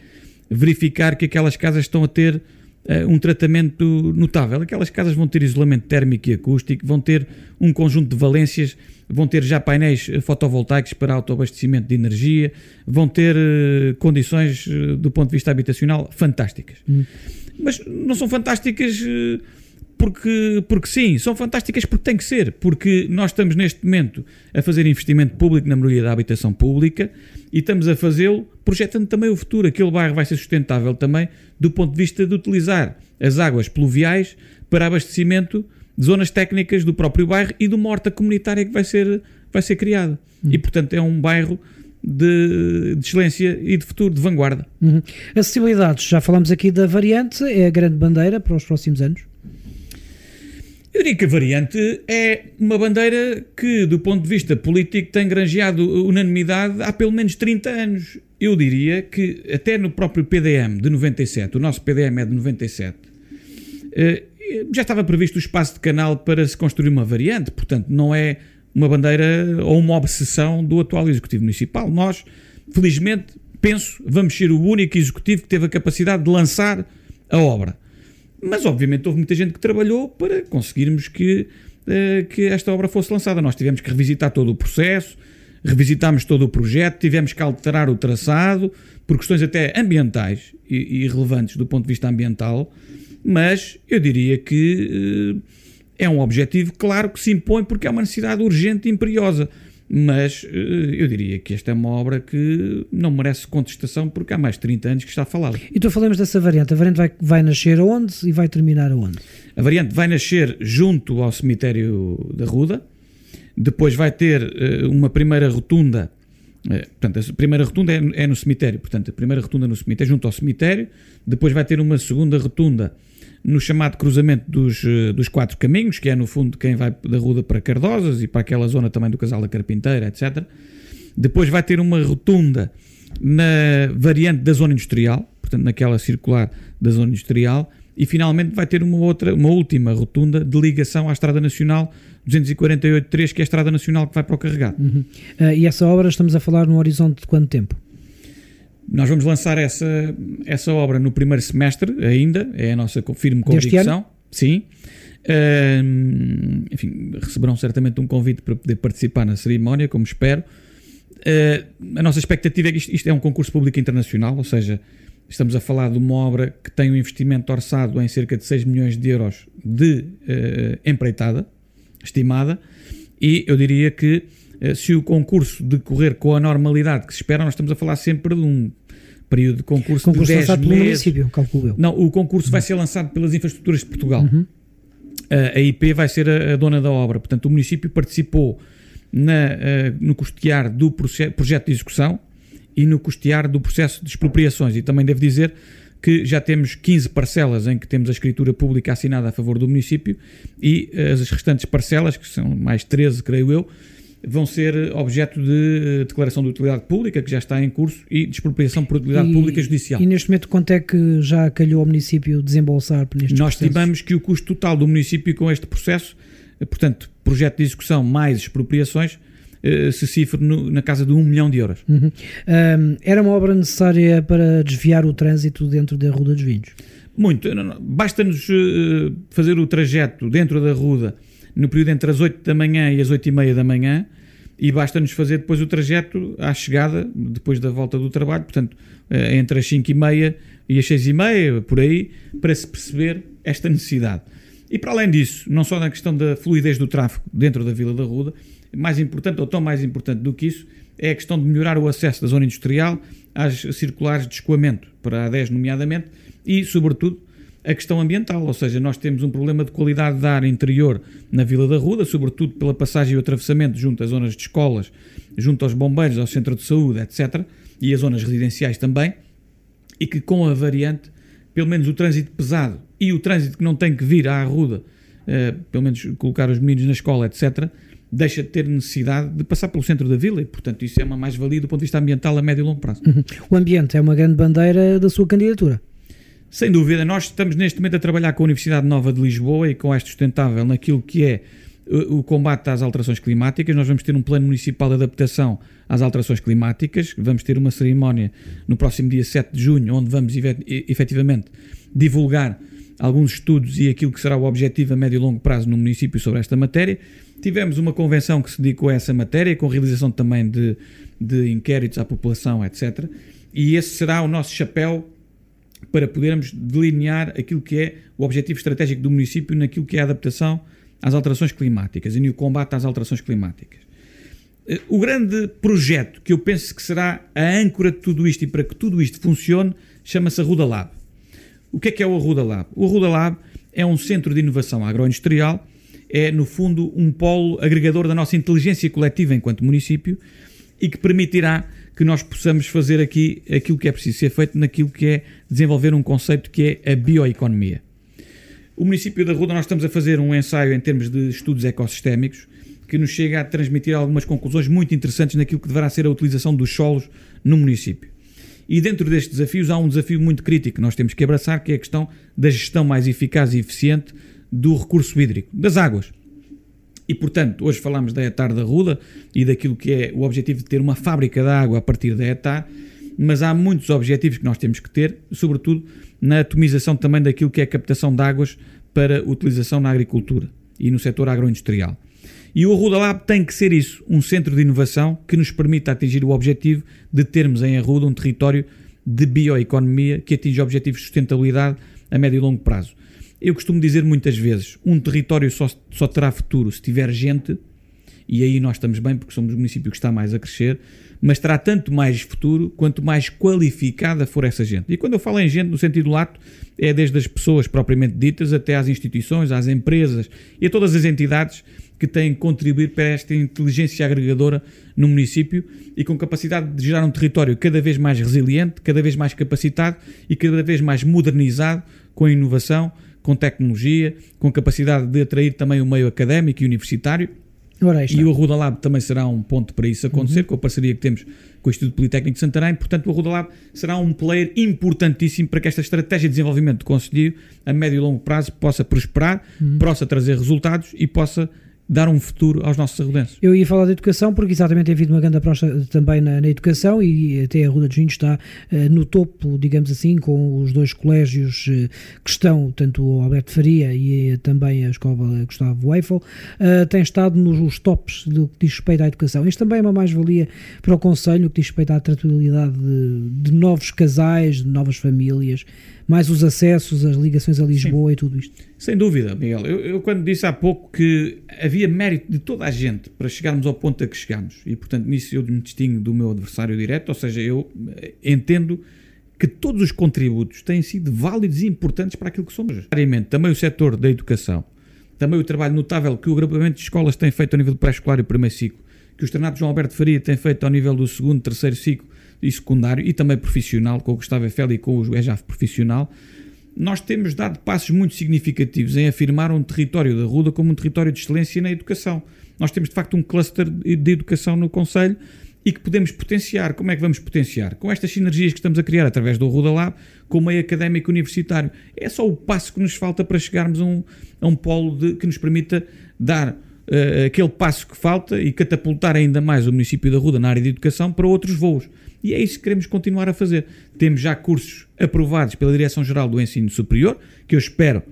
verificar que aquelas casas estão a ter uh, um tratamento notável. Aquelas casas vão ter isolamento térmico e acústico, vão ter um conjunto de valências, vão ter já painéis fotovoltaicos para autoabastecimento de energia, vão ter uh, condições uh, do ponto de vista habitacional fantásticas. Hum. Mas não são fantásticas porque, porque sim, são fantásticas porque tem que ser, porque nós estamos neste momento a fazer investimento público na melhoria da habitação pública e estamos a fazê-lo projetando também o futuro. Aquele bairro vai ser sustentável também do ponto de vista de utilizar as águas pluviais para abastecimento de zonas técnicas do próprio bairro e de uma horta comunitária que vai ser, vai ser criada. E, portanto, é um bairro de, de excelência e de futuro, de vanguarda. Uhum. Acessibilidades, já falamos aqui da variante, é a grande bandeira para os próximos anos. Eu diria que a variante é uma bandeira que, do ponto de vista político, tem granjeado unanimidade há pelo menos 30 anos. Eu diria que, até no próprio PDM de 97, o nosso PDM é de 97, eh, já estava previsto o espaço de canal para se construir uma variante, portanto, não é uma bandeira ou uma obsessão do atual Executivo Municipal. Nós, felizmente, penso, vamos ser o único Executivo que teve a capacidade de lançar a obra. Mas, obviamente, houve muita gente que trabalhou para conseguirmos que, eh, que esta obra fosse lançada. Nós tivemos que revisitar todo o processo, revisitámos todo o projeto, tivemos que alterar o traçado, por questões até ambientais e, e relevantes do ponto de vista ambiental, mas eu diria que eh, é um objetivo claro que se impõe porque é uma necessidade urgente e imperiosa. Mas eh, eu diria que esta é uma obra que não merece contestação porque há mais de 30 anos que está falada. Então falamos dessa variante. A variante vai, vai nascer aonde e vai terminar aonde? A variante vai nascer junto ao cemitério da Ruda, depois vai ter eh, uma primeira rotunda, eh, portanto, a primeira rotunda é, é no cemitério, portanto, a primeira rotunda no cemitério, junto ao cemitério, depois vai ter uma segunda rotunda no chamado cruzamento dos, eh, dos quatro caminhos, que é no fundo quem vai da Ruda para Cardosas e para aquela zona também do Casal da Carpinteira, etc. Depois vai ter uma rotunda na variante da zona industrial, portanto, naquela circular da zona industrial, e finalmente vai ter uma outra, uma última rotunda de ligação à Estrada Nacional 248.3, que é a Estrada Nacional que vai para o carregado. Uhum. Ah, e essa obra estamos a falar num horizonte de quanto tempo? Nós vamos lançar essa, essa obra no primeiro semestre ainda, é a nossa firme convicção. Sim. Ahm, enfim, receberão certamente um convite para poder participar na cerimónia, como espero. Ah, a nossa expectativa é que isto, isto é um concurso público internacional, ou seja, estamos a falar de uma obra que tem um investimento orçado em cerca de 6 milhões de euros de eh, empreitada, estimada, e eu diria que se o concurso decorrer com a normalidade que se espera, nós estamos a falar sempre de um período de concurso, Concurso de 10 lançado pelo meses. município, calculo eu. Não, o concurso vai ser lançado pelas infraestruturas de Portugal. A, a IP vai ser a, a dona da obra. Portanto, o município participou na, eh, no custear do projeto de execução e no custear do processo de expropriações. E também devo dizer que já temos 15 parcelas em que temos a escritura pública assinada a favor do município e eh, as restantes parcelas, que são mais 13, creio eu, vão ser objeto de eh, declaração de utilidade pública, que já está em curso, e de expropriação por utilidade E- pública judicial. E neste momento, quanto é que já calhou ao município desembolsar nestes Nós processos? estimamos que o custo total do município com este processo, eh, portanto, projeto de execução mais expropriações, eh, se cifre no- na casa de 1 milhão de euros. Uhum. Ahm, era uma obra necessária para desviar o trânsito dentro da Rua dos Vinhos. Muito. Basta-nos eh, fazer o trajeto dentro da Ruda no período entre as 8 da manhã e as 8 e meia da manhã e basta-nos fazer depois o trajeto à chegada, depois da volta do trabalho, portanto, eh, entre as 5 e meia e as 6 e meia, por aí, para se perceber esta necessidade. E para além disso, não só na questão da fluidez do tráfego dentro da Vila da Ruda, mais importante, ou tão mais importante do que isso, é a questão de melhorar o acesso da zona industrial às circulares de escoamento, para a 10 nomeadamente, e, sobretudo, a questão ambiental, ou seja, nós temos um problema de qualidade de ar interior na Vila da Ruda, sobretudo pela passagem e o atravessamento junto às zonas de escolas, junto aos bombeiros, ao centro de saúde, etc., e as zonas residenciais também, e que com a variante, pelo menos o trânsito pesado e o trânsito que não tem que vir à Arruda, eh, pelo menos colocar os meninos na escola, etc., deixa de ter necessidade de passar pelo centro da vila e, portanto, isso é uma mais-valia do ponto de vista ambiental a médio e longo prazo. Uhum. O ambiente é uma grande bandeira da sua candidatura. Sem dúvida, nós estamos neste momento a trabalhar com a Universidade Nova de Lisboa e com a Sustentável naquilo que é uh, o combate às alterações climáticas. Nós vamos ter um plano municipal de adaptação às alterações climáticas. Vamos ter uma cerimónia no próximo dia 7 de junho, onde vamos efe- efetivamente divulgar alguns estudos e aquilo que será o objetivo a médio e longo prazo no município sobre esta matéria. Tivemos uma convenção que se dedicou a essa matéria, com realização também de, de inquéritos à população, etc. E esse será o nosso chapéu para podermos delinear aquilo que é o objetivo estratégico do município naquilo que é a adaptação às alterações climáticas e no combate às alterações climáticas. Eh, O grande projeto que eu penso que será a âncora de tudo isto e para que tudo isto funcione chama-se Arruda Lab. O que é que é o Arruda Lab? O Arruda Lab é um centro de inovação agroindustrial, é no fundo um polo agregador da nossa inteligência coletiva enquanto município e que permitirá que nós possamos fazer aqui aquilo que é preciso ser feito naquilo que é desenvolver um conceito que é a bioeconomia. O município da Ruda, nós estamos a fazer um ensaio em termos de estudos ecossistémicos que nos chega a transmitir algumas conclusões muito interessantes naquilo que deverá ser a utilização dos solos no município. E dentro destes desafios há um desafio muito crítico que nós temos que abraçar, que é a questão da gestão mais eficaz e eficiente do recurso hídrico, das águas. E, portanto, hoje falamos da Etar da Ruda e daquilo que é o objetivo de ter uma fábrica de água a partir da Etar, mas há muitos objetivos que nós temos que ter, sobretudo na atomização também daquilo que é a captação de águas para utilização na agricultura e no setor agroindustrial. E o Arruda Lab tem que ser isso, um centro de inovação que nos permita atingir o objetivo de termos em Arruda um território de bioeconomia que atinge objetivos de sustentabilidade a médio e longo prazo. Eu costumo dizer muitas vezes, um território só, só terá futuro se tiver gente, e aí nós estamos bem porque somos o município que está mais a crescer, mas terá tanto mais futuro quanto mais qualificada for essa gente. E quando eu falo em gente no sentido lato, é desde as pessoas propriamente ditas até às instituições, às empresas e a todas as entidades que têm que contribuir para esta inteligência agregadora no município e com capacidade de gerar um território cada vez mais resiliente, cada vez mais capacitado e cada vez mais modernizado com inovação, com tecnologia, com capacidade de atrair também o meio académico e universitário. E o Arruda Lab também será um ponto para isso acontecer, com a parceria que temos com o Instituto Politécnico de Santarém. Portanto, o Arruda Lab será um player importantíssimo para que esta estratégia de desenvolvimento do Conselho a médio e longo prazo possa prosperar, possa trazer resultados e possa dar um futuro aos nossos arrudenses. Eu ia falar da educação porque exatamente tem havido uma grande aposta também na, na educação e até a Ruda dos Vinhos está eh, no topo, digamos assim, com os dois colégios eh, que estão, tanto o Alberto Faria e eh, também a Escola Gustavo Eiffel, tem estado nos tops do que diz respeito à educação. Isto também é uma mais-valia para o Conselho, que diz respeito à tratabilidade de, de novos casais, de novas famílias, mais os acessos, as ligações a Lisboa e tudo isto. Sem dúvida, Miguel. Eu, eu quando disse há pouco que havia mérito de toda a gente para chegarmos ao ponto a que chegamos, e portanto nisso eu me distingo do meu adversário direto, ou seja, eu eh, entendo que todos os contributos têm sido válidos e importantes para aquilo que somos. Necessariamente, Também o setor da educação, também o trabalho notável que o agrupamento de escolas tem feito ao nível do pré-escolar e primeiro ciclo, que o Externato João Alberto Faria tem feito ao nível do segundo, terceiro ciclo e secundário, e também profissional, com o Gustavo Eiffel e com o EJAF profissional, nós temos dado passos muito significativos em afirmar um território da Ruda como um território de excelência na educação. Nós temos, de facto, um cluster de educação no Conselho e que podemos potenciar. Como é que vamos potenciar? Com estas sinergias que estamos a criar através do Ruda Lab, com o meio académico universitário. É só o passo que nos falta para chegarmos a um, a um polo de- que nos permita dar eh, aquele passo que falta e catapultar ainda mais o município da Ruda na área de educação para outros voos. E é isso que queremos continuar a fazer. Temos já cursos aprovados pela Direção-Geral do Ensino Superior, que eu espero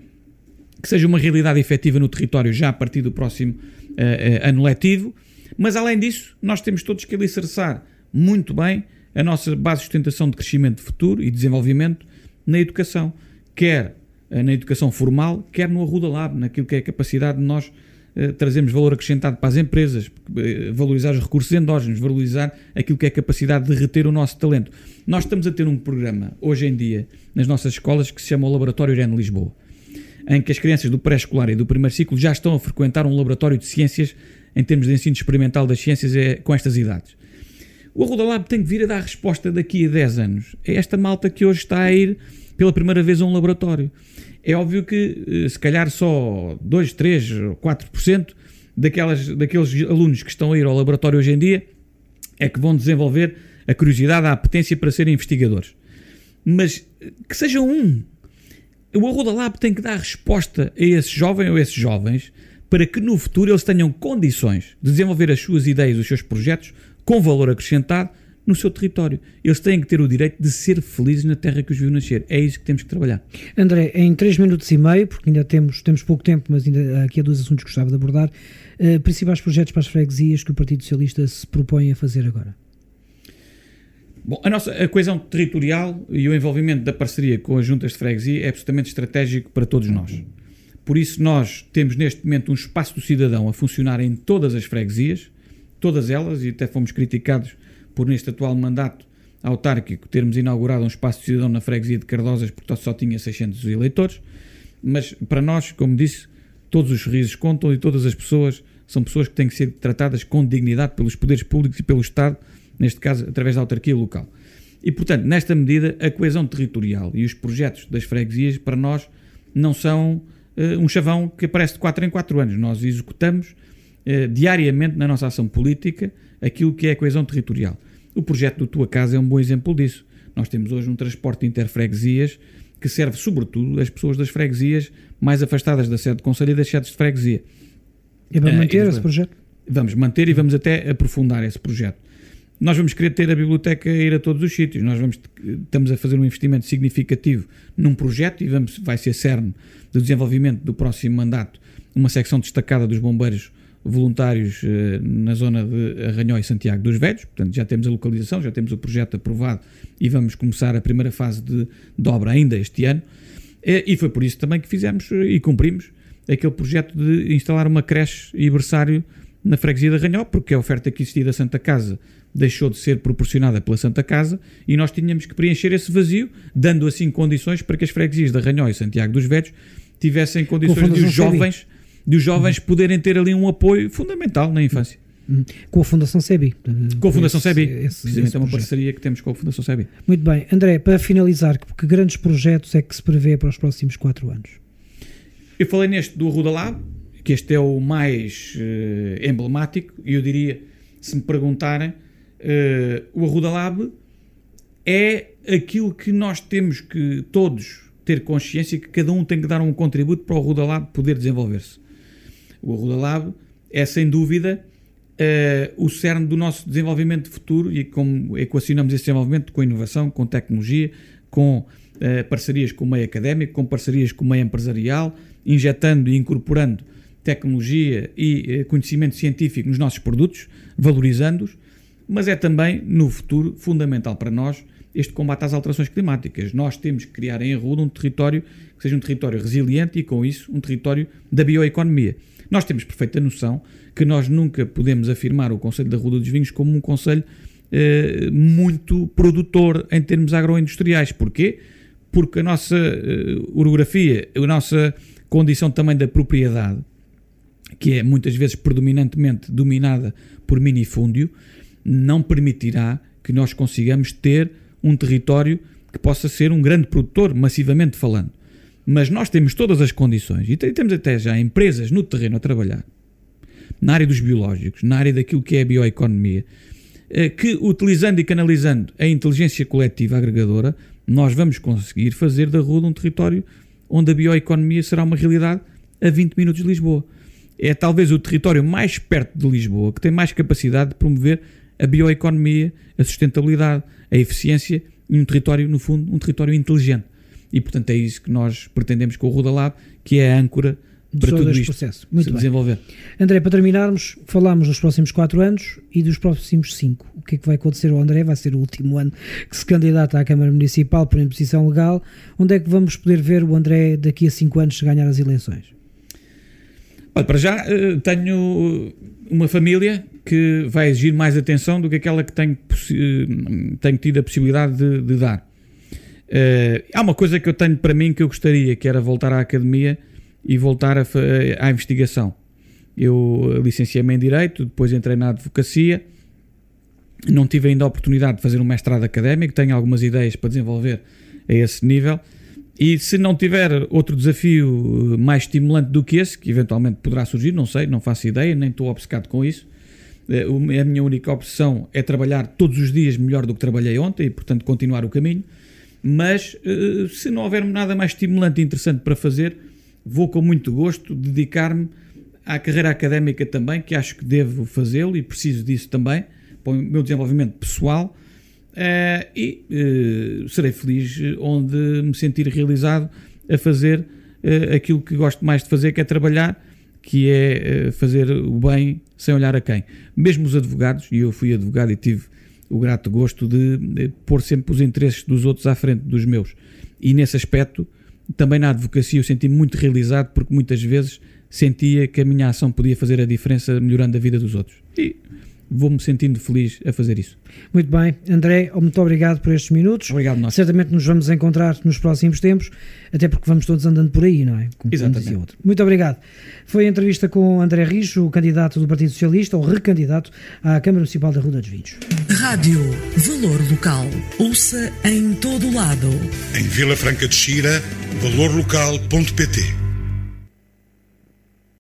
que seja uma realidade efetiva no território já a partir do próximo eh, eh, ano letivo. Mas além disso, nós temos todos que alicerçar muito bem a nossa base de sustentação de crescimento de futuro e desenvolvimento na educação, quer eh, na educação formal, quer no Arruda Lab, naquilo que é a capacidade de nós trazermos valor acrescentado para as empresas, eh, valorizar os recursos endógenos, valorizar aquilo que é a capacidade de reter o nosso talento. Nós estamos a ter um programa, hoje em dia, nas nossas escolas, que se chama o Laboratório Irene Lisboa em que as crianças do pré-escolar e do primeiro ciclo já estão a frequentar um laboratório de ciências em termos de ensino experimental das ciências é, com estas idades. O Arruda Lab tem que vir a dar resposta daqui a 10 anos. É esta malta que hoje está a ir pela primeira vez a um laboratório. É óbvio que eh, se calhar só 2, 3, 4% daquelas, daqueles alunos que estão a ir ao laboratório hoje em dia é que vão desenvolver a curiosidade, a apetência para serem investigadores. Mas eh, que seja um, o Arruda Lab tem que dar resposta a esse jovem ou a esses jovens para que no futuro eles tenham condições de desenvolver as suas ideias, os seus projetos com valor acrescentado no seu território. Eles têm que ter o direito de ser felizes na terra que os viu nascer. É isso que temos que trabalhar. André, em 3 minutos e meio, porque ainda temos, temos pouco tempo, mas ainda há aqui há dois assuntos que gostava de abordar, eh, principais projetos para as freguesias que o Partido Socialista se propõe a fazer agora. Bom, a nossa a coesão territorial e o envolvimento da parceria com as juntas de freguesia é absolutamente estratégico para todos nós. Por isso, nós temos neste momento um espaço do cidadão a funcionar em todas as freguesias, todas elas, e até fomos criticados por, neste atual mandato autárquico, termos inaugurado um espaço de cidadão na freguesia de Cardosas, porque só tinha 600 eleitores. Mas para nós, como disse, todos os sorrisos contam e todas as pessoas são pessoas que têm que ser tratadas com dignidade pelos poderes públicos e pelo Estado, neste caso através da autarquia local. E, portanto, nesta medida, a coesão territorial e os projetos das freguesias, para nós, não são eh, um chavão que aparece de 4 em 4 anos. Nós executamos eh, diariamente na nossa ação política aquilo que é a coesão territorial. O projeto do Tua Casa é um bom exemplo disso. Nós temos hoje um transporte interfreguesias que serve sobretudo as pessoas das freguesias mais afastadas da sede de conselho e das sedes de freguesia. É para Eh, manter e- esse projeto? Vamos manter e vamos até aprofundar esse projeto. Nós vamos querer ter a biblioteca a ir a todos os sítios. Nós vamos, estamos a fazer um investimento significativo num projeto e vamos, vai ser cerne do desenvolvimento do próximo mandato uma secção destacada dos bombeiros voluntários eh, na zona de Arranhó e Santiago dos Velhos. Portanto, já temos a localização, já temos o projeto aprovado e vamos começar a primeira fase de, de obra ainda este ano. Eh, E foi por isso também que fizemos eh, e cumprimos aquele projeto de instalar uma creche e berçário na freguesia de Arranhó, porque a oferta que existia da Santa Casa deixou de ser proporcionada pela Santa Casa e nós tínhamos que preencher esse vazio, dando assim condições para que as freguesias de Arranhó e Santiago dos Velhos tivessem condições de os jovens, de os jovens poderem ter ali um apoio fundamental na infância. Hum. Com a Fundação SEBI. Com a Fundação Esse- esse- precisamente esse é uma projeto. parceria que temos com a Fundação SEBI. Muito bem. André, para finalizar, que, que grandes projetos é que se prevê para os próximos quatro anos? Eu falei neste do Arruda Lab, que este é o mais eh, emblemático, e eu diria, se me perguntarem, eh, o Arruda Lab é aquilo que nós temos que todos ter consciência que cada um tem que dar um contributo para o Arruda Lab poder desenvolver-se. O Arruda Lab é, sem dúvida, eh, o cerne do nosso desenvolvimento futuro e como equacionamos esse desenvolvimento com inovação, com tecnologia, com eh, parcerias com o meio académico, com parcerias com o meio empresarial, injetando e incorporando tecnologia e eh, conhecimento científico nos nossos produtos, valorizando-os, mas é também, no futuro, fundamental para nós este combate às alterações climáticas. Nós temos que criar em Arruda um território que seja um território resiliente e, com isso, um território da bioeconomia. Nós temos perfeita noção que nós nunca podemos afirmar o Conselho da Ruda dos Vinhos como um Conselho eh, muito produtor em termos agroindustriais. Porquê? Porque a nossa eh, orografia, a nossa condição também da propriedade, que é muitas vezes predominantemente dominada por minifúndio, não permitirá que nós consigamos ter um território que possa ser um grande produtor, massivamente falando. Mas nós temos todas as condições e te- temos até já empresas no terreno a trabalhar, na área dos biológicos, na área daquilo que é a bioeconomia, eh, que utilizando e canalizando a inteligência coletiva agregadora, nós vamos conseguir fazer da Ruda um território onde a bioeconomia será uma realidade a 20 minutos de Lisboa. É talvez o território mais perto de Lisboa que tem mais capacidade de promover a bioeconomia, a sustentabilidade, a eficiência e um território, no fundo, um território inteligente. E, portanto, é isso que nós pretendemos com o Ruda Lab, que é a âncora para todo tudo este isto processo. Muito se bem. desenvolver. André, para terminarmos, falámos dos próximos quatro anos e dos próximos cinco. O que é que vai acontecer ao André? Vai ser o último ano que se candidata à Câmara Municipal por imposição legal. Onde é que vamos poder ver o André daqui a cinco anos se ganhar as eleições? Olha, para já eh, tenho uma família que vai exigir mais atenção do que aquela que tenho, eh, tenho tido a possibilidade de, de dar. Eh, há uma coisa que eu tenho para mim que eu gostaria, que era voltar à academia e voltar a fa- à investigação. Eu licenciei-me em Direito, depois entrei na Advocacia, não tive ainda a oportunidade de fazer um mestrado académico, tenho algumas ideias para desenvolver a esse nível. E se não tiver outro desafio eh, mais estimulante do que esse, que eventualmente poderá surgir, não sei, não faço ideia, nem estou obcecado com isso. eh, A minha única opção é trabalhar todos os dias melhor do que trabalhei ontem e, portanto, continuar o caminho. Mas eh, se não houver nada mais estimulante e interessante para fazer, vou com muito gosto dedicar-me à carreira académica também, que acho que devo fazê-lo e preciso disso também para o meu desenvolvimento pessoal. Eh, e eh, serei feliz onde me sentir realizado a fazer aquilo que gosto mais de fazer, que é trabalhar, que é fazer o bem sem olhar a quem. Mesmo os advogados, e eu fui advogado e tive o grato gosto de, pôr sempre os interesses dos outros à frente dos meus. E nesse aspecto, também na advocacia eu senti-me muito realizado porque muitas vezes sentia que a minha ação podia fazer a diferença melhorando a vida dos outros. E vou-me sentindo feliz a fazer isso. Muito bem, André, muito obrigado por estes minutos. Obrigado, nós. Certamente nos vamos encontrar nos próximos tempos, até porque vamos todos andando por aí, não é? Como Exatamente. outro. Muito obrigado. Foi a entrevista com André Rijo, o candidato do Partido Socialista, ou recandidato à Câmara Municipal da Rua dos Vinhos. Rádio Valor Local. Ouça em todo lado. Em Vila Franca de Xira, valorlocal.pt